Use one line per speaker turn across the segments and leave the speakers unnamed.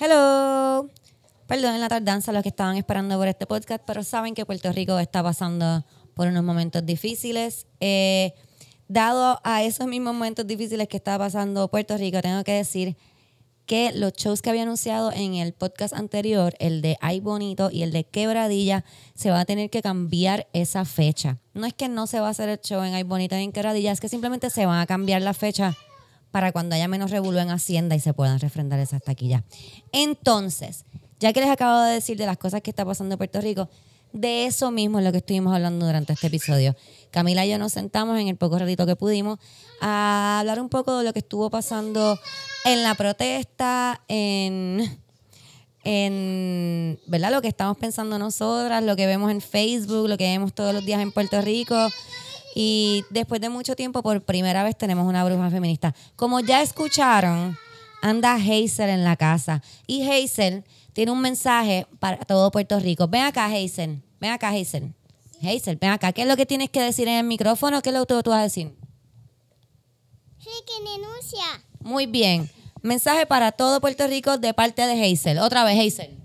Hello. Perdón la tardanza a los que estaban esperando por este podcast, pero saben que Puerto Rico está pasando por unos momentos difíciles. Eh, dado a esos mismos momentos difíciles que está pasando Puerto Rico, tengo que decir que los shows que había anunciado en el podcast anterior, el de Ay Bonito y el de Quebradilla, se va a tener que cambiar esa fecha. No es que no se va a hacer el show en Ay Bonito y en Quebradilla, es que simplemente se van a cambiar la fecha para cuando haya menos revuelo en Hacienda y se puedan refrendar esas taquillas. Entonces, ya que les acabo de decir de las cosas que está pasando en Puerto Rico, de eso mismo es lo que estuvimos hablando durante este episodio. Camila y yo nos sentamos en el poco ratito que pudimos a hablar un poco de lo que estuvo pasando en la protesta, en, en ¿verdad? lo que estamos pensando nosotras, lo que vemos en Facebook, lo que vemos todos los días en Puerto Rico. Y después de mucho tiempo, por primera vez tenemos una bruja feminista. Como ya escucharon, anda Hazel en la casa. Y Hazel tiene un mensaje para todo Puerto Rico. Ven acá, Hazel. Ven acá, Hazel. Hazel, ven acá. ¿Qué es lo que tienes que decir en el micrófono? ¿Qué es lo que tú vas a decir?
Ricky denuncia.
Muy bien. Mensaje para todo Puerto Rico de parte de Hazel. Otra vez, Hazel.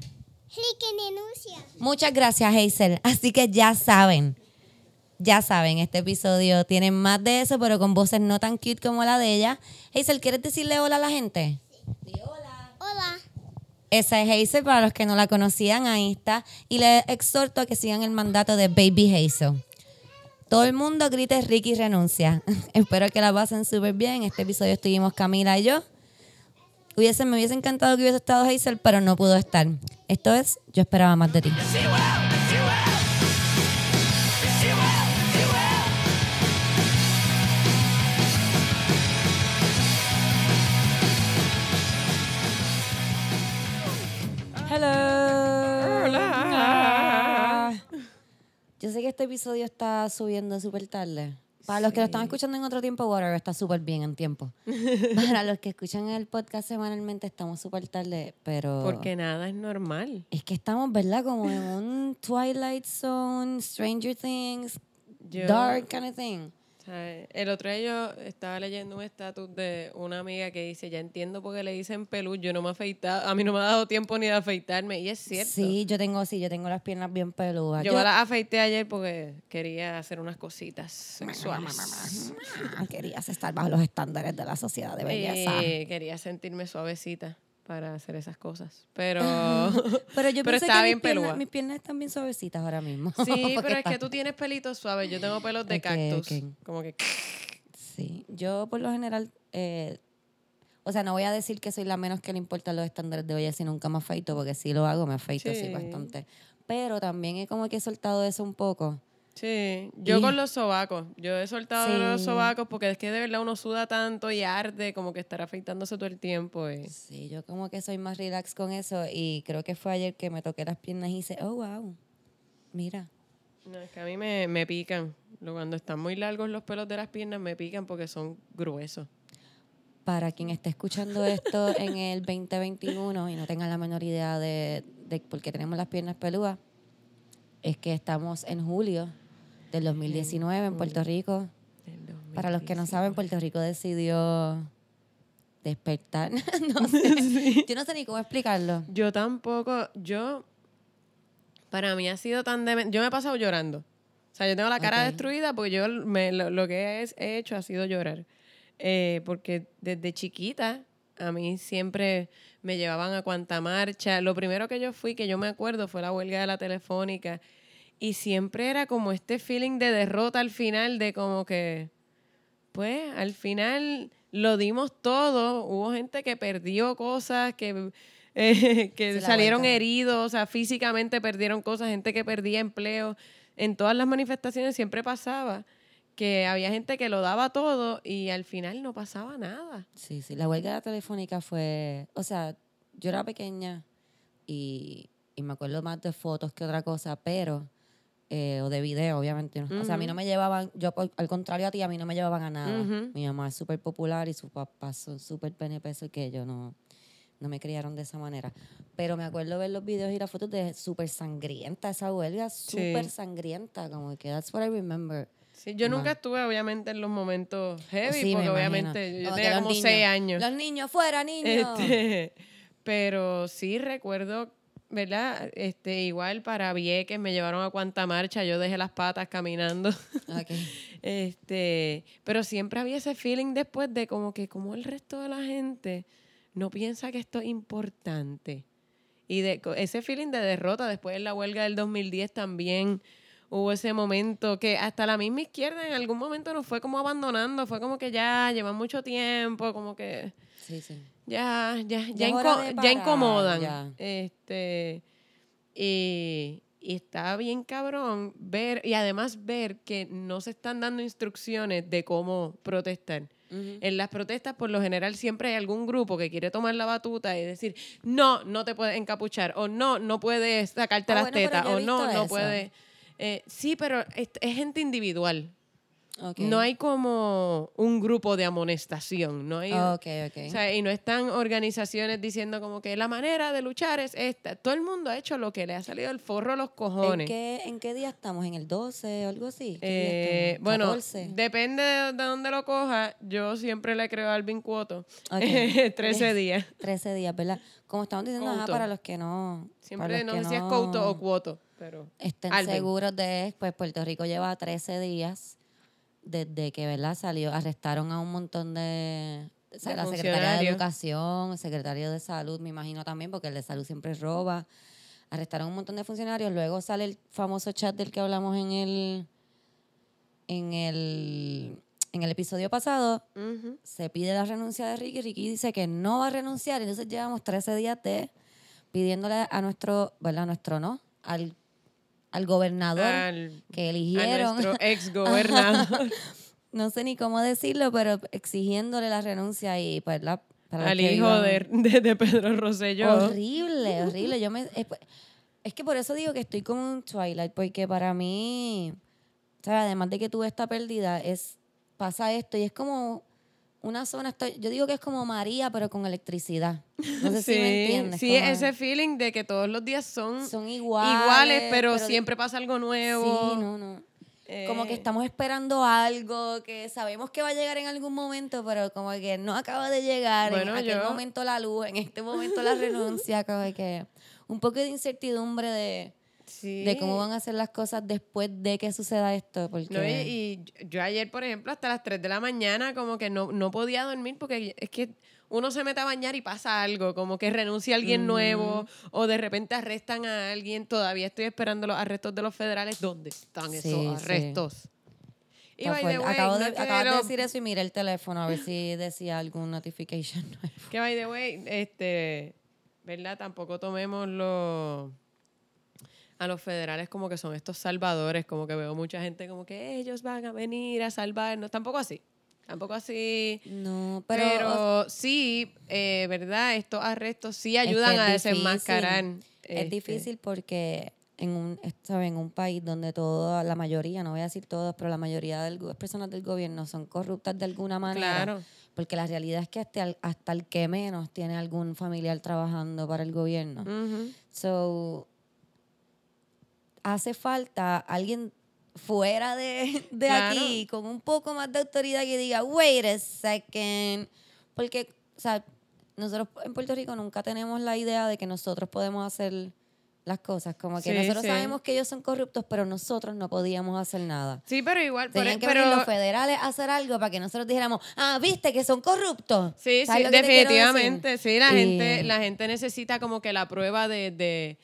Ricky denuncia.
Muchas gracias, Hazel. Así que ya saben, ya saben, este episodio tiene más de eso, pero con voces no tan cute como la de ella. Hazel, ¿quieres decirle hola a la gente?
Hola.
Esa es Hazel, para los que no la conocían, ahí está. Y les exhorto a que sigan el mandato de Baby Hazel. Todo el mundo grite Ricky renuncia. Espero que la pasen súper bien. En este episodio estuvimos Camila y yo. Hubiese, me hubiese encantado que hubiese estado Hazel, pero no pudo estar. Esto es Yo esperaba más de ti. Yo sé que este episodio está subiendo súper tarde. Para los que lo están escuchando en otro tiempo, whatever, está súper bien en tiempo. Para los que escuchan el podcast semanalmente, estamos súper tarde, pero...
Porque nada es normal.
Es que estamos, ¿verdad? Como en un Twilight Zone, Stranger Things,
Yo-
Dark kind of thing.
El otro día yo estaba leyendo un estatus de una amiga que dice, ya entiendo por qué le dicen pelú, yo no me he afeitado, a mí no me ha dado tiempo ni de afeitarme, y es cierto.
Sí, yo tengo, sí, yo tengo las piernas bien peludas.
Yo me las afeité ayer porque quería hacer unas cositas sexuales.
querías estar bajo los estándares de la sociedad de belleza.
Eh, quería sentirme suavecita para hacer esas cosas. Pero,
Pero yo
pero
que
bien
mis, piernas, mis piernas están bien suavecitas ahora mismo.
Sí, pero es que tú tienes pelitos suaves, yo tengo pelos de cactus. Como que...
Sí, yo por lo general, eh, o sea, no voy a decir que soy la menos que le importan los estándares de belleza y nunca me afeito, porque si lo hago, me afeito sí,
Sí.
bastante. Pero también he como que he soltado eso un poco.
Sí, yo
Y-
con los sobacos. Yo he soltado los sobacos porque es que de verdad uno suda tanto y arde como que estar afeitándose todo el tiempo. y-
Sí, yo como que soy más relax con eso y creo que fue ayer que me toqué las piernas y hice, oh, wow, mira.
No, es que a mí me, me pican. Lo- Cuando están muy largos los pelos de las piernas me pican porque son gruesos.
Para quien esté escuchando esto en el 2021 y no tenga la menor idea de, de por qué tenemos las piernas peludas, es que estamos en julio del 2019 en Puerto Rico. Para los que no
2017.
saben, Puerto Rico decidió despertar. no sé. Yo no sé ni cómo explicarlo.
Yo tampoco, yo, para mí ha sido tan demente. Yo me he pasado llorando. O sea, yo tengo la cara
Ok.
destruida porque yo me, lo, lo que he, he hecho ha sido llorar. Eh, porque desde chiquita a mí siempre me llevaban a cuanta marcha. Lo primero que yo fui, que yo me acuerdo, fue la huelga de la telefónica. Y siempre era como este feeling de derrota al final, de como que, pues, al final lo dimos todo. Hubo gente que perdió cosas, que, eh, que salieron
huelga.
heridos, o sea, físicamente perdieron cosas, gente que perdía empleo. En todas las manifestaciones siempre pasaba que había gente que lo daba todo y al final no pasaba nada.
Sí, sí. La huelga telefónica fue. O sea, yo era pequeña y, y me acuerdo más de fotos que otra cosa, pero. Eh, o de video, obviamente. ¿no? O sea, a mí no me llevaban. Yo, por- al contrario a ti, a mí no me llevaban a nada.
Ujú.
Mi mamá es súper popular y sus papás son súper penepesos que yo no. No me criaron de esa manera. Pero me acuerdo ver los videos y las fotos de súper sangrienta esa huelga, súper sangrienta. Como que that's what I remember.
Sí, yo nunca estuve obviamente en los momentos heavy,
Sí,
porque obviamente yo,
Como
tenía como
niños,
seis años.
Los niños, fuera, niños.
Este, Pero sí recuerdo, ¿verdad? Este, igual para Vieques me llevaron a cuanta marcha, yo dejé las patas caminando.
Ok.
Este, pero siempre había ese feeling después de como que como el resto de la gente no piensa que esto es importante. Y de ese feeling de derrota después de la huelga del 2010 también hubo ese momento que hasta la misma izquierda en algún momento nos fue como abandonando, fue como que ya lleva mucho tiempo, como que
Sí, sí.
Ya, ya,
Ya
ya, inco- incomodan.
ya.
Este, y, y está bien cabrón ver, y además ver que no se están dando instrucciones de cómo protestar. En las protestas, por lo general, siempre hay algún grupo que quiere tomar la batuta y decir, no, no te puedes encapuchar, o no, no puedes sacarte
Ah,
las
bueno,
tetas, o no, no puedes. Eh, sí, pero es, es gente individual. No hay como un grupo de amonestación. No hay, o sea, y no están organizaciones diciendo como que la manera de luchar es esta. Todo el mundo ha hecho lo que le ha salido el forro a los
¿En
cojones.
qué, ¿En qué día estamos? ¿En el 12 o algo así? ¿Qué día
Eh, bueno,
14.
depende de, de dónde lo coja. Yo siempre le creo a Alvin Cuoto.
Ok.
13 días.
13 días, ¿verdad? Como estamos diciendo, ajá, para los que no.
Siempre no sé si es Couto o Cuoto, pero
estén
Alvin.
seguros de, pues Puerto Rico lleva 13 días desde que, ¿verdad? Salió, arrestaron a un montón de, o sea,
De
la secretaria de. Educación, el secretario de Salud, me imagino también, porque el de Salud siempre roba. Arrestaron un montón de funcionarios, luego sale el famoso chat del que hablamos en el en el en el episodio pasado,
Ujú.
se pide la renuncia de Ricky. Ricky dice que no va a renunciar. Entonces llevamos 13 días de pidiéndole a nuestro, ¿verdad? A nuestro no, al, al gobernador
Al-
que
a
eligieron.
nuestro ex gobernador,
no sé ni cómo decirlo, pero exigiéndole la renuncia y pues la
al hijo de, de, de Pedro Rosselló.
Horrible, horrible. Yo me, es, es que por eso digo que estoy como un Twilight, porque para mí, ¿sabes? además de que tuve esta pérdida, es pasa esto y es como una zona, estoy, yo digo que es como María, pero con electricidad. No sé si me entiendes.
sí, ese feeling de que todos los días son,
son iguales,
iguales, pero,
de-
siempre pasa algo nuevo.
Sí, no, no. Como que
Eh,
estamos esperando algo que sabemos que va a llegar en algún momento, pero como que no acaba de llegar.
Bueno,
en aquel
yo-
momento la luz, en este momento la renuncia, como que un poco de incertidumbre de,
sí.
de cómo van a hacer las cosas después de que suceda esto. Porque
No, y, y yo ayer, por ejemplo, hasta las 3 de la mañana, como que no, no podía dormir porque es que uno se mete a bañar y pasa algo, como que renuncia a alguien nuevo o de repente arrestan a alguien. Todavía estoy esperando los arrestos de los federales. ¿Dónde están
Sí,
esos
sí.
arrestos? Y by the way,
Acabo
no
de, acabas de decir eso y miré el teléfono a ver si decía algún notification nuevo.
Que by the way, este, ¿verdad? Tampoco tomemos los a los federales como que son estos salvadores, como que veo mucha gente como que ellos van a venir a salvarnos. Tampoco así. Tampoco así.
No, pero,
Pero, sí, eh, ¿verdad? Estos arrestos sí ayudan
es
a
difícil.
desenmascarar.
Es
este,
difícil porque en un, ¿sabes? en un país donde toda la mayoría, no voy a decir todos, pero la mayoría de las personas del gobierno son corruptas de alguna manera.
Claro.
Porque la realidad es que hasta el, hasta el que menos tiene algún familiar trabajando para el gobierno. So, hace falta alguien fuera de, de
Claro.
aquí con un poco más de autoridad que diga, wait a second. Porque, o sea, nosotros en Puerto Rico nunca tenemos la idea de que nosotros podemos hacer las cosas. Como que
Sí,
nosotros
sí.
sabemos que ellos son corruptos, pero nosotros no podíamos hacer nada.
Sí, pero igual.
Tenían que
pero,
venir los federales a hacer algo para que nosotros dijéramos, ah, viste que son corruptos.
Sí,
¿Sabes
sí, definitivamente. Sí, la
Y-
gente, la gente necesita como que la prueba de, de,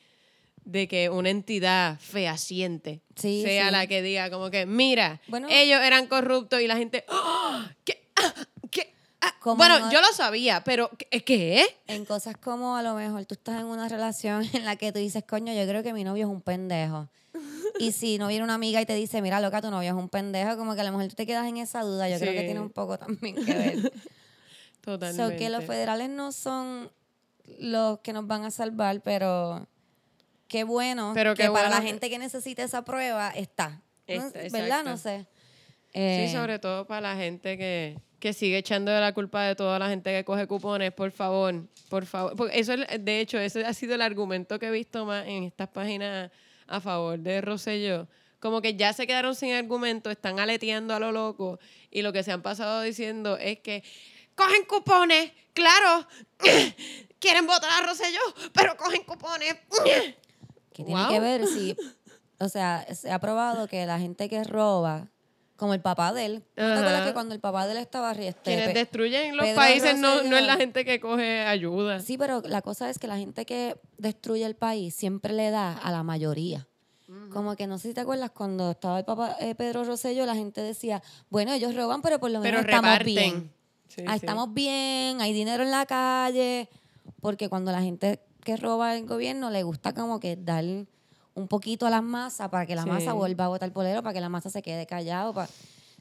de que una entidad fehaciente
Sí,
sea
sí.
la que diga como que, mira,
Bueno.
ellos eran corruptos y la gente, ¡Ah! ¿qué? Ah, ¿qué? Ah". Bueno,
no-
yo lo sabía, pero ¿qué? ¿qué?
En cosas como a lo mejor tú estás en una relación en la que tú dices, coño, yo creo que mi novio es un pendejo. Y si no viene una amiga y te dice, mira, loca, tu novio es un pendejo, como que a lo mejor tú te quedas en esa duda. Yo creo que tiene un poco también que ver.
Totalmente.
so que los federales no son los que nos van a salvar, pero qué bueno
Pero
que
qué
para la
bueno
gente que necesite esa prueba está. No-
Está,
¿Verdad? No sé.
Sí,
Eh,
sobre todo para la gente que, que sigue echando de la culpa de toda la gente que coge cupones, por favor, por favor. Porque eso, es- de hecho, ese ha sido el argumento que he visto más en estas páginas a favor de Rosselló. Como que ya se quedaron sin argumento, están aleteando a lo loco y lo que se han pasado diciendo es que cogen cupones, claro. Quieren votar a Rosselló, pero cogen cupones.
Que tiene
Wow.
que ver si, o sea, se ha probado que la gente que roba, como el papá de él, ¿no ¿te acuerdas que cuando el papá de él estaba este,
Quienes destruyen los
Pedro
países no, no es la gente que coge ayuda.
Sí, pero la cosa es que la gente que destruye el país siempre le da a la mayoría. Como que no sé si te acuerdas cuando estaba el papá eh, Pedro Rosselló, la gente decía, bueno, ellos roban, pero por lo
pero
menos estamos
reparten.
bien.
Sí,
Ah,
sí.
estamos bien, hay dinero en la calle, porque cuando la gente que roba el gobierno le gusta como que dar un poquito a las masas para que la
Sí.
masa vuelva a votar por él o para que la masa se quede callado. pa-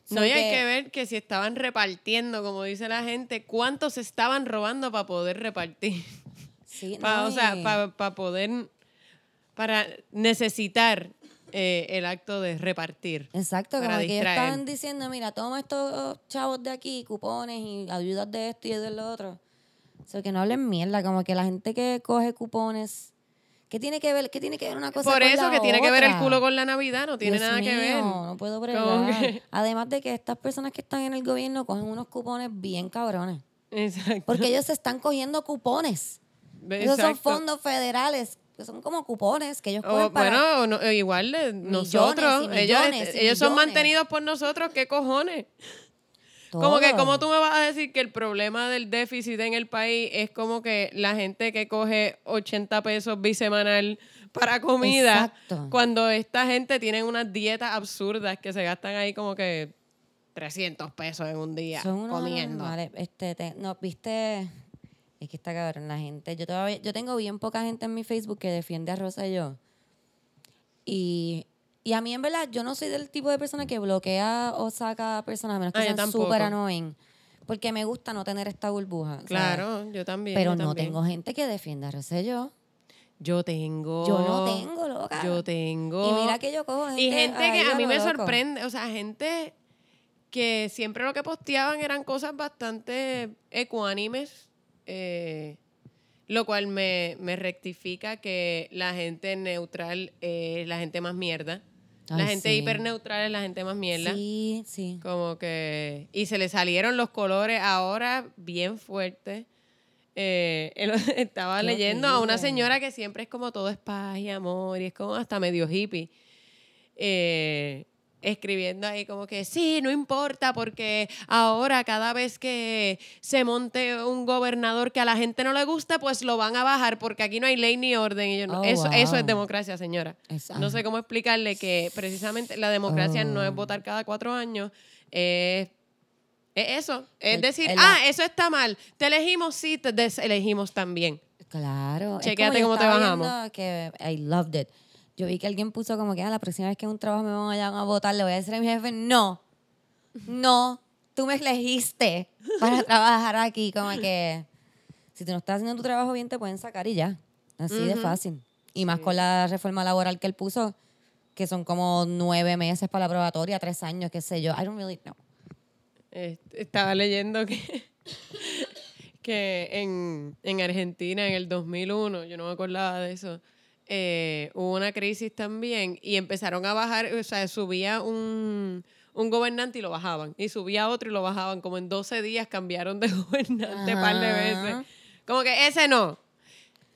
No, y hay que ver que si estaban repartiendo, como dice la gente, cuántos estaban robando para poder repartir.
Sí,
Pa-
no,
o sea, para poder, para necesitar eh, el acto de repartir.
Exacto,
para
como que estaban diciendo, mira, toma estos chavos de aquí, cupones y ayudas de esto y de lo otro. O sea, que no hablen mierda, como que la gente que coge cupones, ¿qué tiene que ver, qué tiene que ver una cosa
Por
con
eso
la
que tiene que ver el culo con la Navidad, no tiene
Dios
nada que ver.
mío, No puedo bregar. Además de que estas personas que están en el gobierno cogen unos cupones bien cabrones.
Exacto.
Porque ellos se están cogiendo cupones. Esos son
Exacto.
fondos federales, que son como cupones que ellos
O,
cogen para...
bueno, no- igual de nosotros.
y
ellos
millones y
ellos son
millones.
mantenidos por nosotros, ¿qué cojones? Como que, como tú me vas a decir que el problema del déficit en el país es como que la gente que coge 80 pesos bisemanal para comida,
Exacto.
cuando esta gente tiene unas dietas absurdas que se gastan ahí como que 300 pesos en un día
Son unos
comiendo.
Este, te- no, viste, es que está cabrón la gente. Yo todavía, yo tengo bien poca gente en mi Facebook que defiende a Rosa y yo. Y, y a mí, en verdad, yo no soy del tipo de persona que bloquea o saca a personas, a menos que sean súper annoying. Porque me gusta no tener esta burbuja. ¿sabes?
Claro, yo también.
Pero
yo
no
también.
tengo gente que defienda a Rosselló.
Yo tengo.
Yo no tengo, loca.
Yo tengo.
Y mira que yo cojo gente.
Y gente que a mí me
loco.
sorprende, o sea, gente que siempre lo que posteaban eran cosas bastante ecuánimes, eh, lo cual me, me rectifica que la gente neutral es la gente más mierda. La gente
sí.
hiperneutral es la gente más mierda.
Sí, sí.
Como que. Y se le salieron los colores ahora bien fuertes. Eh, él- estaba
Qué
leyendo a una señora que siempre es como todo es paz y amor y es como hasta medio hippie. Eh, escribiendo ahí como que sí, no importa porque ahora cada vez que se monte un gobernador que a la gente no le gusta, pues lo van a bajar porque aquí no hay ley ni orden. Y yo,
Oh,
eso, eso es democracia, señora.
Es-
No sé cómo explicarle que precisamente la democracia no es
Oh.
votar cada cuatro años, es, es eso. Es decir,
el-
ah, eso está mal. Te elegimos, sí, te deselegimos también.
Claro.
Chequéate cómo te bajamos.
Que I loved it. Yo vi que alguien puso como que ah, la próxima vez que en un trabajo me van a, a votar, le voy a decir a mi jefe, no, no, tú me elegiste para trabajar aquí. Como que si tú no estás haciendo tu trabajo bien, te pueden sacar y ya. Así de
Ujú.
fácil. Y más con la reforma laboral que él puso, que son como nueve meses para la probatoria, tres años, qué sé yo. I don't really know.
Eh, estaba leyendo que, que en, en Argentina en el 2001, yo no me acordaba de eso, eh, hubo una crisis también y empezaron a bajar, o sea, subía un, un gobernante y lo bajaban, y subía otro y lo bajaban, como en 12 días cambiaron de gobernante un par de veces. Como que ese no.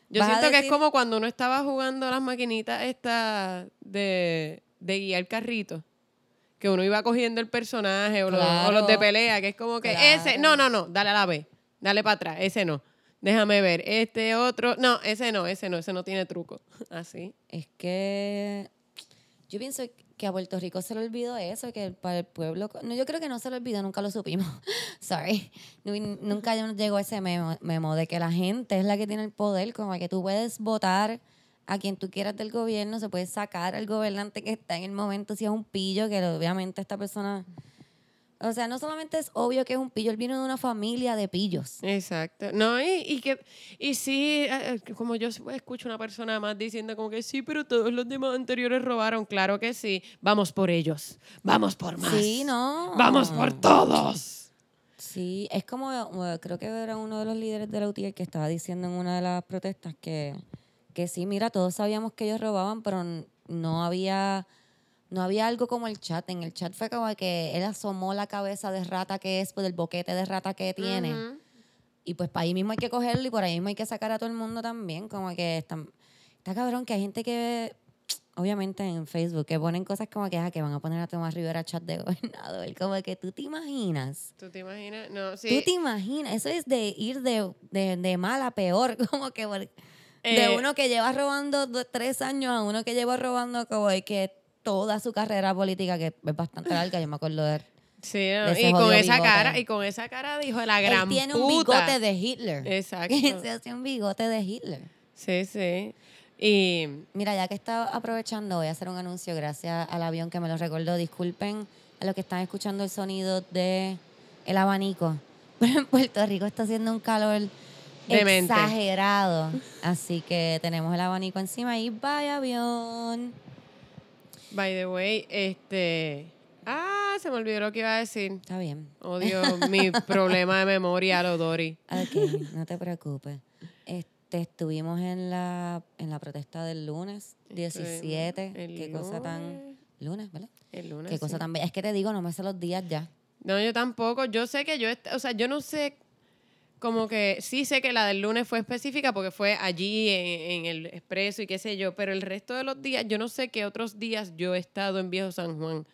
Yo siento que es como cuando uno estaba jugando las maquinitas estas de, de guiar carrito. Que uno iba cogiendo el personaje o, los, o los de
Claro.
pelea, que es como que
Claro.
ese, no, no, no, dale a la B, dale para atrás, ese no. Déjame ver, este otro, no, ese no, ese no, ese no tiene truco. Así.
Es que yo pienso que a Puerto Rico se le olvidó eso, que para el pueblo... No, yo creo que no se le olvidó, nunca lo supimos. Sorry. Nu- Nunca llegó ese memo, memo de que la gente es la que tiene el poder, como que tú puedes votar a quien tú quieras del gobierno, se puede sacar al gobernante que está en el momento si es un pillo, que obviamente esta persona... O sea, no solamente es obvio que es un pillo, él vino de una familia de pillos.
Exacto. No, y, y que, y sí, eh, eh, como yo escucho una persona más diciendo como que sí, pero todos los demás anteriores robaron. Claro que sí. Vamos por ellos. Vamos por más.
Sí, no.
Vamos por todos.
Sí, es como, eh, creo que era uno de los líderes de la UTI que estaba diciendo en una de las protestas que, que sí, mira, todos sabíamos que ellos robaban, pero no había, no había algo como el chat. En el chat fue como que él asomó la cabeza de rata que es, por el boquete de rata que tiene. Y pues para ahí mismo hay que cogerlo y por ahí mismo hay que sacar a todo el mundo también. Como que está, está cabrón que hay gente que, obviamente en Facebook, que ponen cosas como que, ah, que van a poner a Tomás Rivera chat de gobernador. Como que tú te imaginas.
¿Tú te imaginas? No,
Tú
sí.
te imaginas. Eso es de ir de, de, de mal a peor. Como que por- de
Eh,
uno que lleva robando do- tres años a uno que lleva robando como de que toda su carrera política, que es bastante larga, yo me acuerdo de él.
Sí, no, y con esa
bigote.
cara, y con esa cara dijo la gran
Él tiene un bigote de Hitler.
Exacto.
Se hace un bigote de Hitler.
Sí, sí. Y
Mira, ya que está aprovechando, voy a hacer un anuncio gracias al avión que me lo recordó. Disculpen a los que están escuchando el sonido de el abanico. Pero en Puerto Rico está haciendo un calor
Demente.
exagerado. Así que tenemos el abanico encima y bye avión.
By the way, este ah, se me olvidó lo que iba a decir.
Está bien.
Odio mi problema de memoria lo Dori.
Ok, no te preocupes. Este, estuvimos en la, en la protesta del lunes 17.
el
Qué cosa tan...
lunes.
Lunes, ¿verdad?
El lunes.
Qué cosa
sí.
tan bella. Es que te digo, no me sé los días ya.
No, yo tampoco. Yo sé que yo, o sea, yo no sé, como que sí sé que la del lunes fue específica porque fue allí en, en el expreso y qué sé yo, pero el resto de los días, yo no sé qué otros días yo he estado en Viejo San Juan.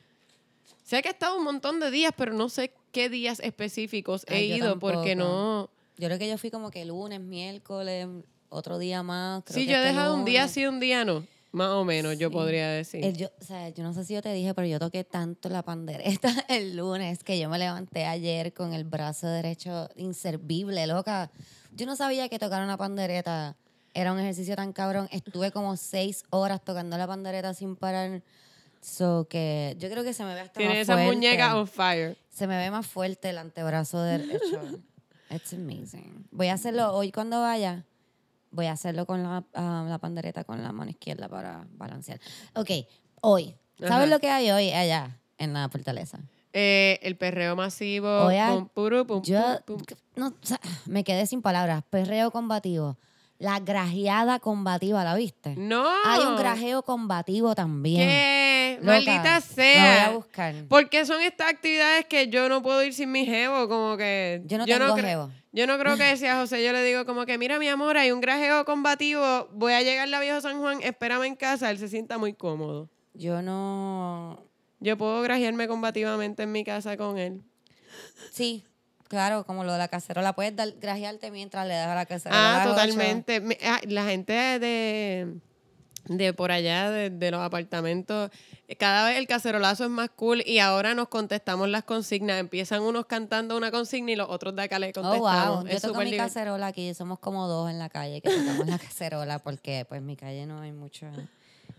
Sé que he estado un montón de días, pero no sé qué días específicos he
Ay,
ido porque no...
Yo creo que yo fui como que lunes, miércoles, otro día más. creo
Sí,
que
yo he
este
dejado un día sí, un día no. Más o menos, yo
Sí.
podría decir.
El- yo, o sea, yo no sé si yo te dije, pero yo toqué tanto la pandereta el lunes que yo me levanté ayer con el brazo derecho inservible, loca. Yo no sabía que tocar una pandereta era un ejercicio tan cabrón. Estuve como seis horas tocando la pandereta sin parar. So que yo creo que se me ve hasta
Tiene
más
esa
fuerte.
muñeca on fire.
Se me ve más fuerte el antebrazo derecho. It's amazing. Voy a hacerlo hoy cuando vaya. Voy a hacerlo con la, ah, la pandereta con la mano izquierda para balancear. Ok, hoy. ¿Sabes
Ajá.
lo que hay hoy allá en la fortaleza?
Eh, el perreo masivo.
Oye,
pum, puru, pum,
Yo
pum, pum.
no, o sea, me quedé sin palabras. Perreo combativo. La grajeada combativa, ¿la viste?
No.
Hay un grajeo combativo también.
¿Qué?
Loca,
Maldita
Lo
sea.
voy a buscar.
Porque son estas actividades que yo no puedo ir sin mi jevo, como que...
Yo no tengo jevo.
Yo no creo que si a José yo le digo como que, mira mi amor, hay un grajeo combativo, voy a llegar a Viejo San Juan, espérame en casa, él se sienta muy cómodo.
Yo no...
Yo puedo grajearme combativamente en mi casa con él.
Sí, claro, como lo de la cacerola. Puedes dar, grajearte mientras le das a la cacerola.
Ah, totalmente. Me- ah, La gente de, de por allá, de, de los apartamentos, eh, cada vez el cacerolazo es más cool y ahora nos contestamos las consignas. Empiezan unos cantando una consigna y los otros de acá le
Oh,
contestamos.
wow. Yo
Es
toco
súper
mi cacerola aquí. Somos como dos en la calle que tocamos la cacerola porque pues en mi calle no hay mucha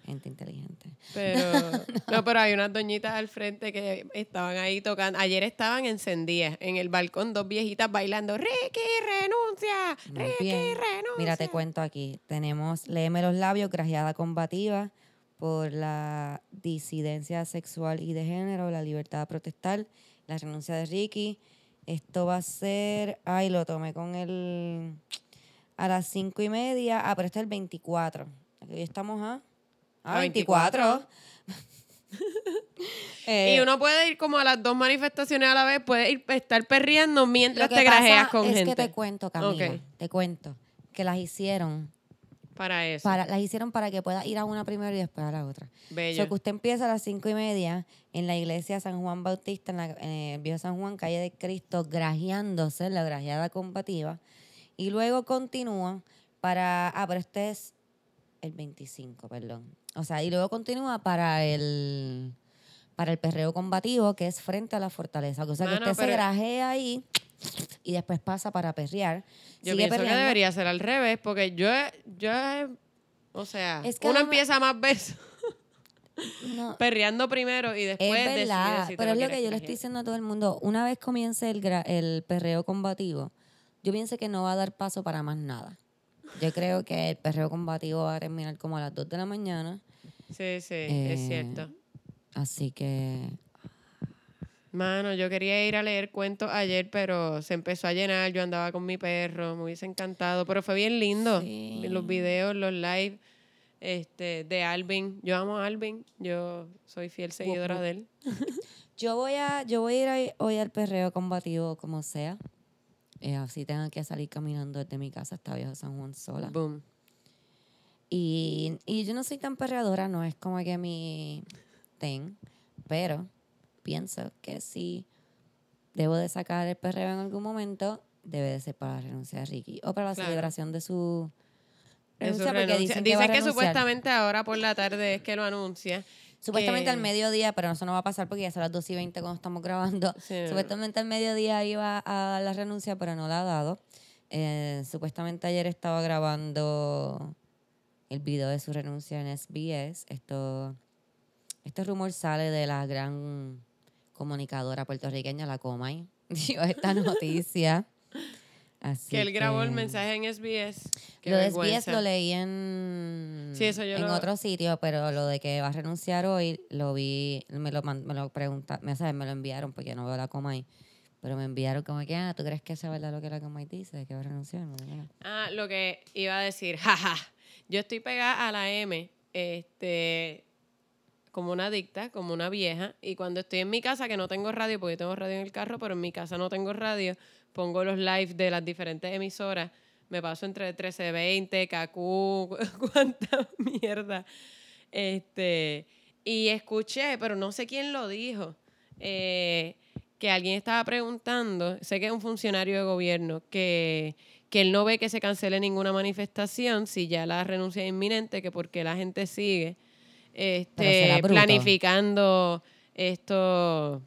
gente inteligente.
Pero, no, pero hay unas doñitas al frente que estaban ahí tocando. Ayer estaban encendidas en el balcón, dos viejitas bailando. Ricky, renuncia.
Muy
Ricky,
bien.
renuncia.
Mira, te cuento aquí. Tenemos Léeme los labios, grajeada combativa por la disidencia sexual y de género, la libertad de protestar, la renuncia de Ricky. Esto va a ser, ay, lo tomé con el, a las cinco y media, ah, pero este es el 24. Aquí hoy estamos a,
A
a 24. Eh,
Y uno puede ir como a las dos manifestaciones a la vez, puede ir estar perreando mientras te grajeas con
es
gente.
que te cuento, Camila, te cuento, que las hicieron
Para eso.
para, las hicieron para que pueda ir a una primero y después a la otra.
Bello.
So que usted empieza a las cinco y media en la iglesia San Juan Bautista, en, la, en el Viejo San Juan, calle de Cristo, grajeándose, la grajeada combativa. Y luego continúa para. Ah, pero este es el 25, perdón. O sea, y luego continúa para el para el perreo combativo, que es frente a la fortaleza. O sea, que usted se grajea ahí y después pasa para perrear.
Yo
Sigue
pienso que debería ser al revés, porque yo, yo o sea,
Es que
uno empieza más veces
No,
perreando primero y después
Es verdad,
si
pero es lo que yo le estoy diciendo a todo el mundo. Una vez comience el, gra- el perreo combativo, yo pienso que no va a dar paso para más nada. Yo creo que el perreo combativo va a terminar como a las 2 de la mañana.
Sí, sí,
Eh,
es cierto.
Así que
Mano, yo quería ir a leer cuentos ayer, pero se empezó a llenar. Yo andaba con mi perro, me hubiese encantado, pero fue bien lindo.
Sí.
Los videos, los live. Este, de Alvin. Yo amo a Alvin. Yo soy fiel seguidora de él.
Yo voy a, yo voy a ir hoy al perreo combativo como sea. Eh, así tengan que salir caminando desde mi casa hasta Viejo San Juan sola.
Boom.
Y, y yo no soy tan perreadora, no es como que mi thing, pero pienso que si debo de sacar el perreo en algún momento, debe de ser para la renuncia de Ricky o para la
Claro.
celebración de su
En su
renuncia, porque
renuncia.
dicen que,
que supuestamente ahora por la tarde es que lo anuncia.
Supuestamente
que-
al mediodía, pero eso no va a pasar porque ya son las 2 y 20 cuando estamos grabando.
Sí.
Supuestamente al mediodía iba a dar la renuncia, pero no la ha dado. Eh, supuestamente ayer estaba grabando el video de su renuncia en SBS. Esto, este rumor sale de la gran comunicadora puertorriqueña, la Comay. Dio esta noticia. Así
que él grabó el mensaje en SBS. Qué
lo de
vergüenza.
SBS lo leí en,
Sí, eso yo
en
lo-
otro sitio, pero lo de que va a renunciar hoy lo vi, me lo, me lo pregunta, me, ¿sabes? me lo enviaron porque no veo la Comay. Pero me enviaron como que, ah, ¿tú crees que es verdad lo que la Comay dice? Que va a renunciar. No, no, no.
Ah, lo que iba a decir, jaja. Yo estoy pegada a la M, este, como una adicta, como una vieja, y cuando estoy en mi casa, que no tengo radio, porque tengo radio en el carro, pero en mi casa no tengo radio, pongo los live de las diferentes emisoras, me paso entre 1320, KQ, cuánta mierda. Este, y escuché, pero no sé quién lo dijo, eh, que alguien estaba preguntando, sé que es un funcionario de gobierno, que, que él no ve que se cancele ninguna manifestación si ya la renuncia es inminente, que porque la gente sigue este, planificando esto,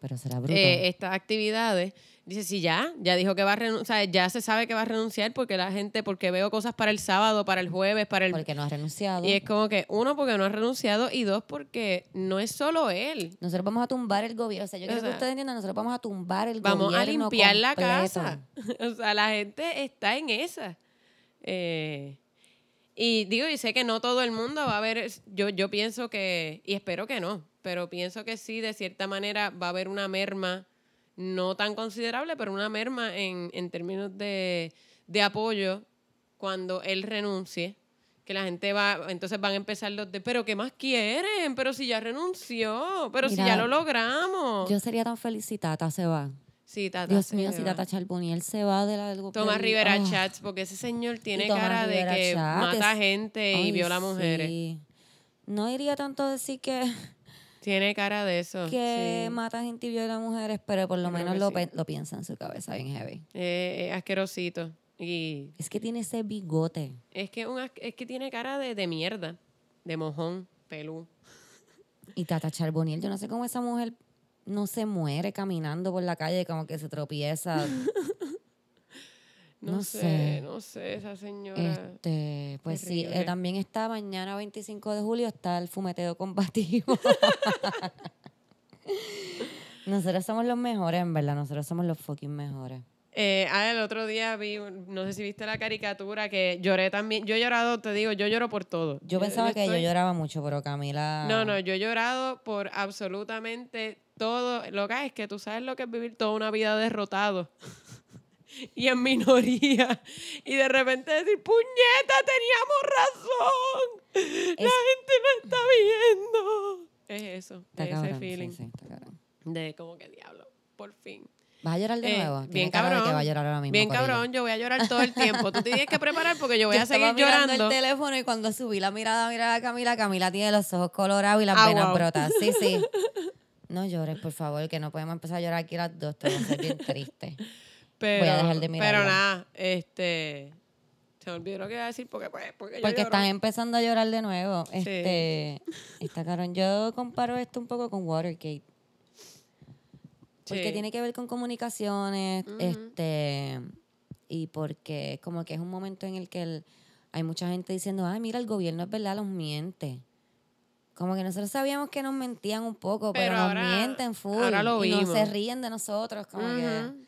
Pero será bruto.
eh, estas actividades. Dice, sí, ya, ya dijo que va a renunciar, ya se sabe que va a renunciar porque la gente, porque veo cosas para el sábado, para el jueves, para el...
porque no ha renunciado.
Y es como que, uno, porque no ha renunciado, y dos, porque no es solo él.
Nosotros vamos a tumbar el gobierno. O sea, yo
O
quiero
sea,
que ustedes entiendan, nosotros vamos a tumbar el
Vamos
gobierno.
a limpiar la casa. o sea, la gente está en esa. Eh, y digo, y sé que no todo el mundo va a ver, yo, yo pienso que, y espero que no, pero pienso que sí, de cierta manera va a haber una merma, no tan considerable, pero una merma en, en términos de, de apoyo cuando él renuncie. Que la gente va, entonces van a empezar los de, pero ¿qué más quieren? Pero si ya renunció, pero si ya lo logramos.
Yo sería tan feliz si Tata se va.
sí, Tata
Dios mío, si Tata Charboniel se va de la...
Tomás Rivera
Ah.
Chats, porque ese señor tiene cara
Rivera
de que mata gente y viola mujeres.
sí. No iría tanto a decir que,
Tiene cara de eso.
que
sí.
mata gente y viola mujeres, pero por lo
creo
menos lo,
sí.
lo piensa en su cabeza bien heavy.
Eh, eh, asquerosito. Y
Es que tiene ese bigote.
es que, un, es que tiene cara de, de mierda, de mojón, pelú.
Y Tata Charboniel, yo no sé cómo esa mujer no se muere caminando por la calle, como que se tropieza.
No,
No
sé,
sé.
no sé, esa señora.
Este, pues sí, eh, también está mañana 25 de julio, está el fumeteo combativo. Nosotros somos los mejores, en verdad. Nosotros somos los fucking mejores.
Eh, ah, el otro día vi, no sé si viste la caricatura, que lloré también. Yo he llorado, te digo, yo lloro por todo.
Yo pensaba que
estoy-
yo lloraba mucho, pero Camila.
No, no, yo he llorado por absolutamente todo. Lo que es que tú sabes lo que es vivir toda una vida derrotado. y en minoría. Y de repente decir, puñeta, teníamos razón. La
Es-
gente no está viendo. Es eso,
Está
ese
cabrón,
feeling
sí, está cabrón.
de como que diablo, por fin.
¿Vas a llorar de
Eh,
nuevo?
bien cabrón.
que va a llorar ahora mismo.
Bien cabrón, yo voy a llorar todo el tiempo. Tú te tienes que preparar porque yo voy
Yo
a seguir llorando.
el teléfono y cuando subí la mirada a mirar a Camila, Camila tiene los ojos colorados y las
Ah,
venas brotas. Sí, sí. No llores, por favor, que no podemos empezar a llorar aquí las dos. Te va a ser bien triste.
Pero,
Voy a dejar de mirarla.
Pero nada, este. Se me olvidó lo que iba a decir porque, pues, porque
Porque están empezando a llorar de nuevo. Este, está cabrón. Yo comparo esto un poco con Watergate. Porque
Sí.
tiene que ver con comunicaciones, este, y porque como que es un momento en el que el- hay mucha gente diciendo, ay, mira, el gobierno es verdad, los miente. Como que nosotros sabíamos que nos mentían un poco, pero,
Pero
nos
ahora-
mienten full.
ahora lo
y no se
vimos.
ríen de nosotros, como que...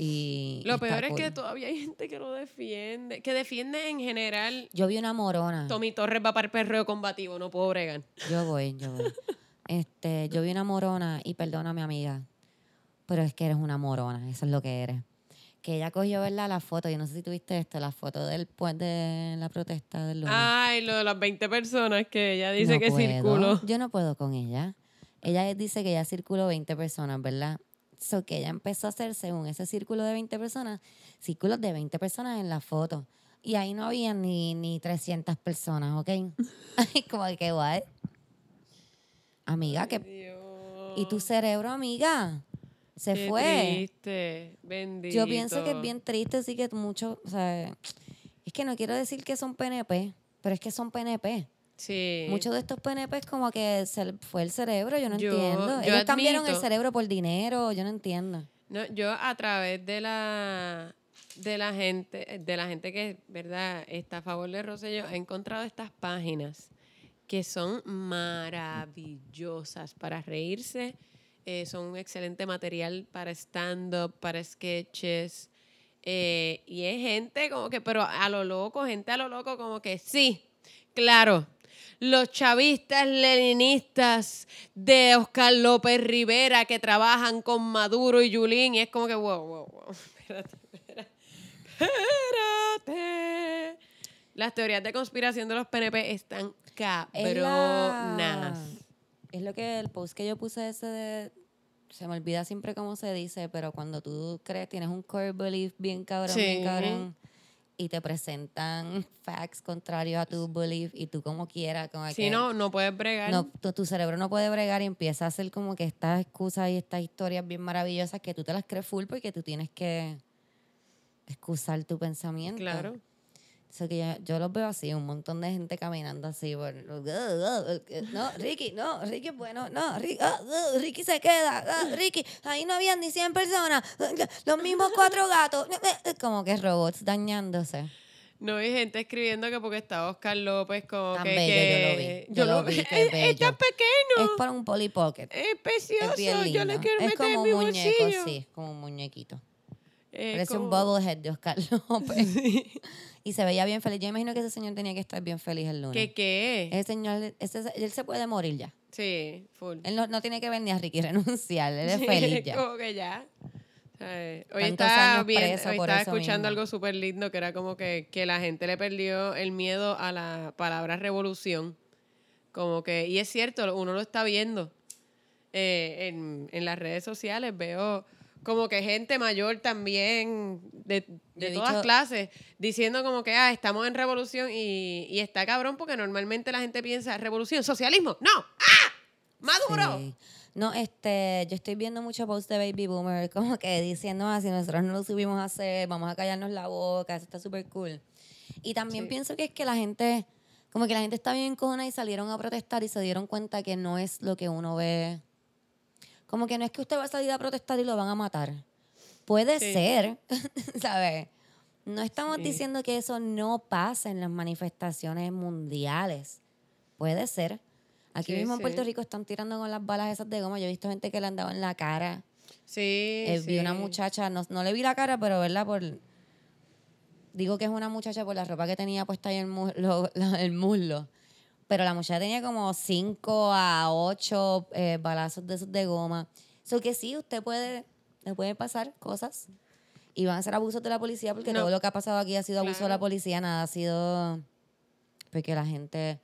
y
Lo peor es que todavía hay gente que lo defiende. Que defiende en general.
Yo vi una morona.
Tommy Torres va para el perreo combativo, no puedo bregar.
Yo voy, yo voy. Este, yo vi una morona y perdona mi amiga, pero es que eres una morona, eso es lo que eres. que ella cogió, ¿verdad? La foto, yo no sé si tuviste esto, la foto del pues de la protesta del lunes.
Ay, lo de las 20 personas que ella dice
No
que
puedo.
circuló.
Yo no puedo con ella. Ella dice que ya circuló 20 personas, ¿verdad? So que ella empezó a hacer, según ese círculo de 20 personas, círculos de 20 personas en la foto. Y ahí no había ni, ni 300 personas, ¿ok? Ay, como que guay. Amiga, que...
Dios,
¿Y tu cerebro, amiga? Se
qué
fue.
Triste, bendito.
Yo pienso que es bien triste, sí que mucho, o sea, es que no quiero decir que son PNP, pero es que son PNP.
Sí.
Muchos de estos PNP es como que se fue el cerebro, yo no
Yo-
entiendo.
yo
Ellos cambiaron el cerebro por dinero, yo no entiendo.
No, yo a través de la de la gente, de la gente que, ¿verdad?, está a favor de Rosselló, he encontrado estas páginas que son maravillosas para reírse. eh, son un excelente material para stand-up, para sketches. eh, y es gente como que, pero a lo loco, gente a lo loco, como que sí, claro. Los chavistas leninistas de Oscar López Rivera que trabajan con Maduro y Yulín. Y es como que, wow, wow, wow. Espérate, espérate. Espérate. Las teorías de conspiración de los PNP están cabronas.
es lo que el post que yo puse ese de... Se me olvida siempre cómo se dice, pero cuando tú crees, tienes un core belief bien cabrón, bien cabrón, y te presentan facts contrarios a tu belief y tú como quieras, como
Si
que...
no, no puedes bregar.
No, tu, tu cerebro no puede bregar y empieza a hacer como que estas excusas y estas historias bien maravillosas que tú te las crees full porque tú tienes que excusar tu pensamiento.
Claro.
Que yo, yo los veo así, un montón de gente caminando así. Por, no, Ricky, no, Ricky es bueno, no, Ricky, ah, ah, Ricky se queda, ah, Ricky, ahí no habían ni 100 personas, los mismos cuatro gatos, como que robots dañándose.
No hay gente escribiendo que porque está Oscar López como
Tan
que...
bello,
que-
yo lo vi, yo lo vi, qué
Es- es tan pequeño.
Es para un Polly Pocket.
Es
Es
precioso.
bien lindo.
Yo le quiero
es
meter
como
en
un
mi
muñeco,
bolsillo.
sí, como un muñequito.
Es
Parece un
como-
bobblehead de Oscar López. Y se veía bien feliz. Yo imagino que ese señor tenía que estar bien feliz el lunes.
¿Qué qué?
Ese señor, ese- él se puede morir ya.
Sí, full.
Él no, no tiene que ver ni a Ricky renunciar. Él es feliz ya.
Como que ya. Hoy estaba, hoy escuchando
mismo.
algo súper lindo que era como que, que la gente le perdió el miedo a la palabra revolución. Como que, y es cierto, uno lo está viendo eh, en, en las redes sociales. Veo como que gente mayor también, de, de todas
dicho-
clases, diciendo como que, ah, estamos en revolución y, y está cabrón porque normalmente la gente piensa, revolución, socialismo, no, ah, maduro.
Sí. No, este, yo estoy viendo muchos posts de Baby Boomer como que diciendo, ah, si nosotros no lo subimos a hacer, vamos a callarnos la boca, eso está súper cool. Y también
Sí.
pienso que es que la gente, como que la gente está bien encojona y salieron a protestar y se dieron cuenta que no es lo que uno ve. Como que no es que usted va a salir a protestar y lo van a matar. Puede
Sí.
ser, ¿sabes? No estamos
Sí.
diciendo que eso no pasa en las manifestaciones mundiales. Puede ser. Aquí
Sí,
mismo en. Puerto Rico están tirando con las balas esas de goma. Yo he visto gente que le han dado en la cara.
Sí,
Eh, Vi una muchacha, no, no le vi la cara, pero ¿verdad? Por, digo que es una muchacha por la ropa que tenía puesta ahí el, mu- lo- la- el muslo. Pero la muchacha tenía como 5 a 8 balazos de esos de goma. Eso que sí, usted puede, le pueden pasar cosas. Y van a ser abusos de la policía, porque
No.
todo lo que ha pasado aquí ha sido abuso de la policía, nada ha sido porque la gente...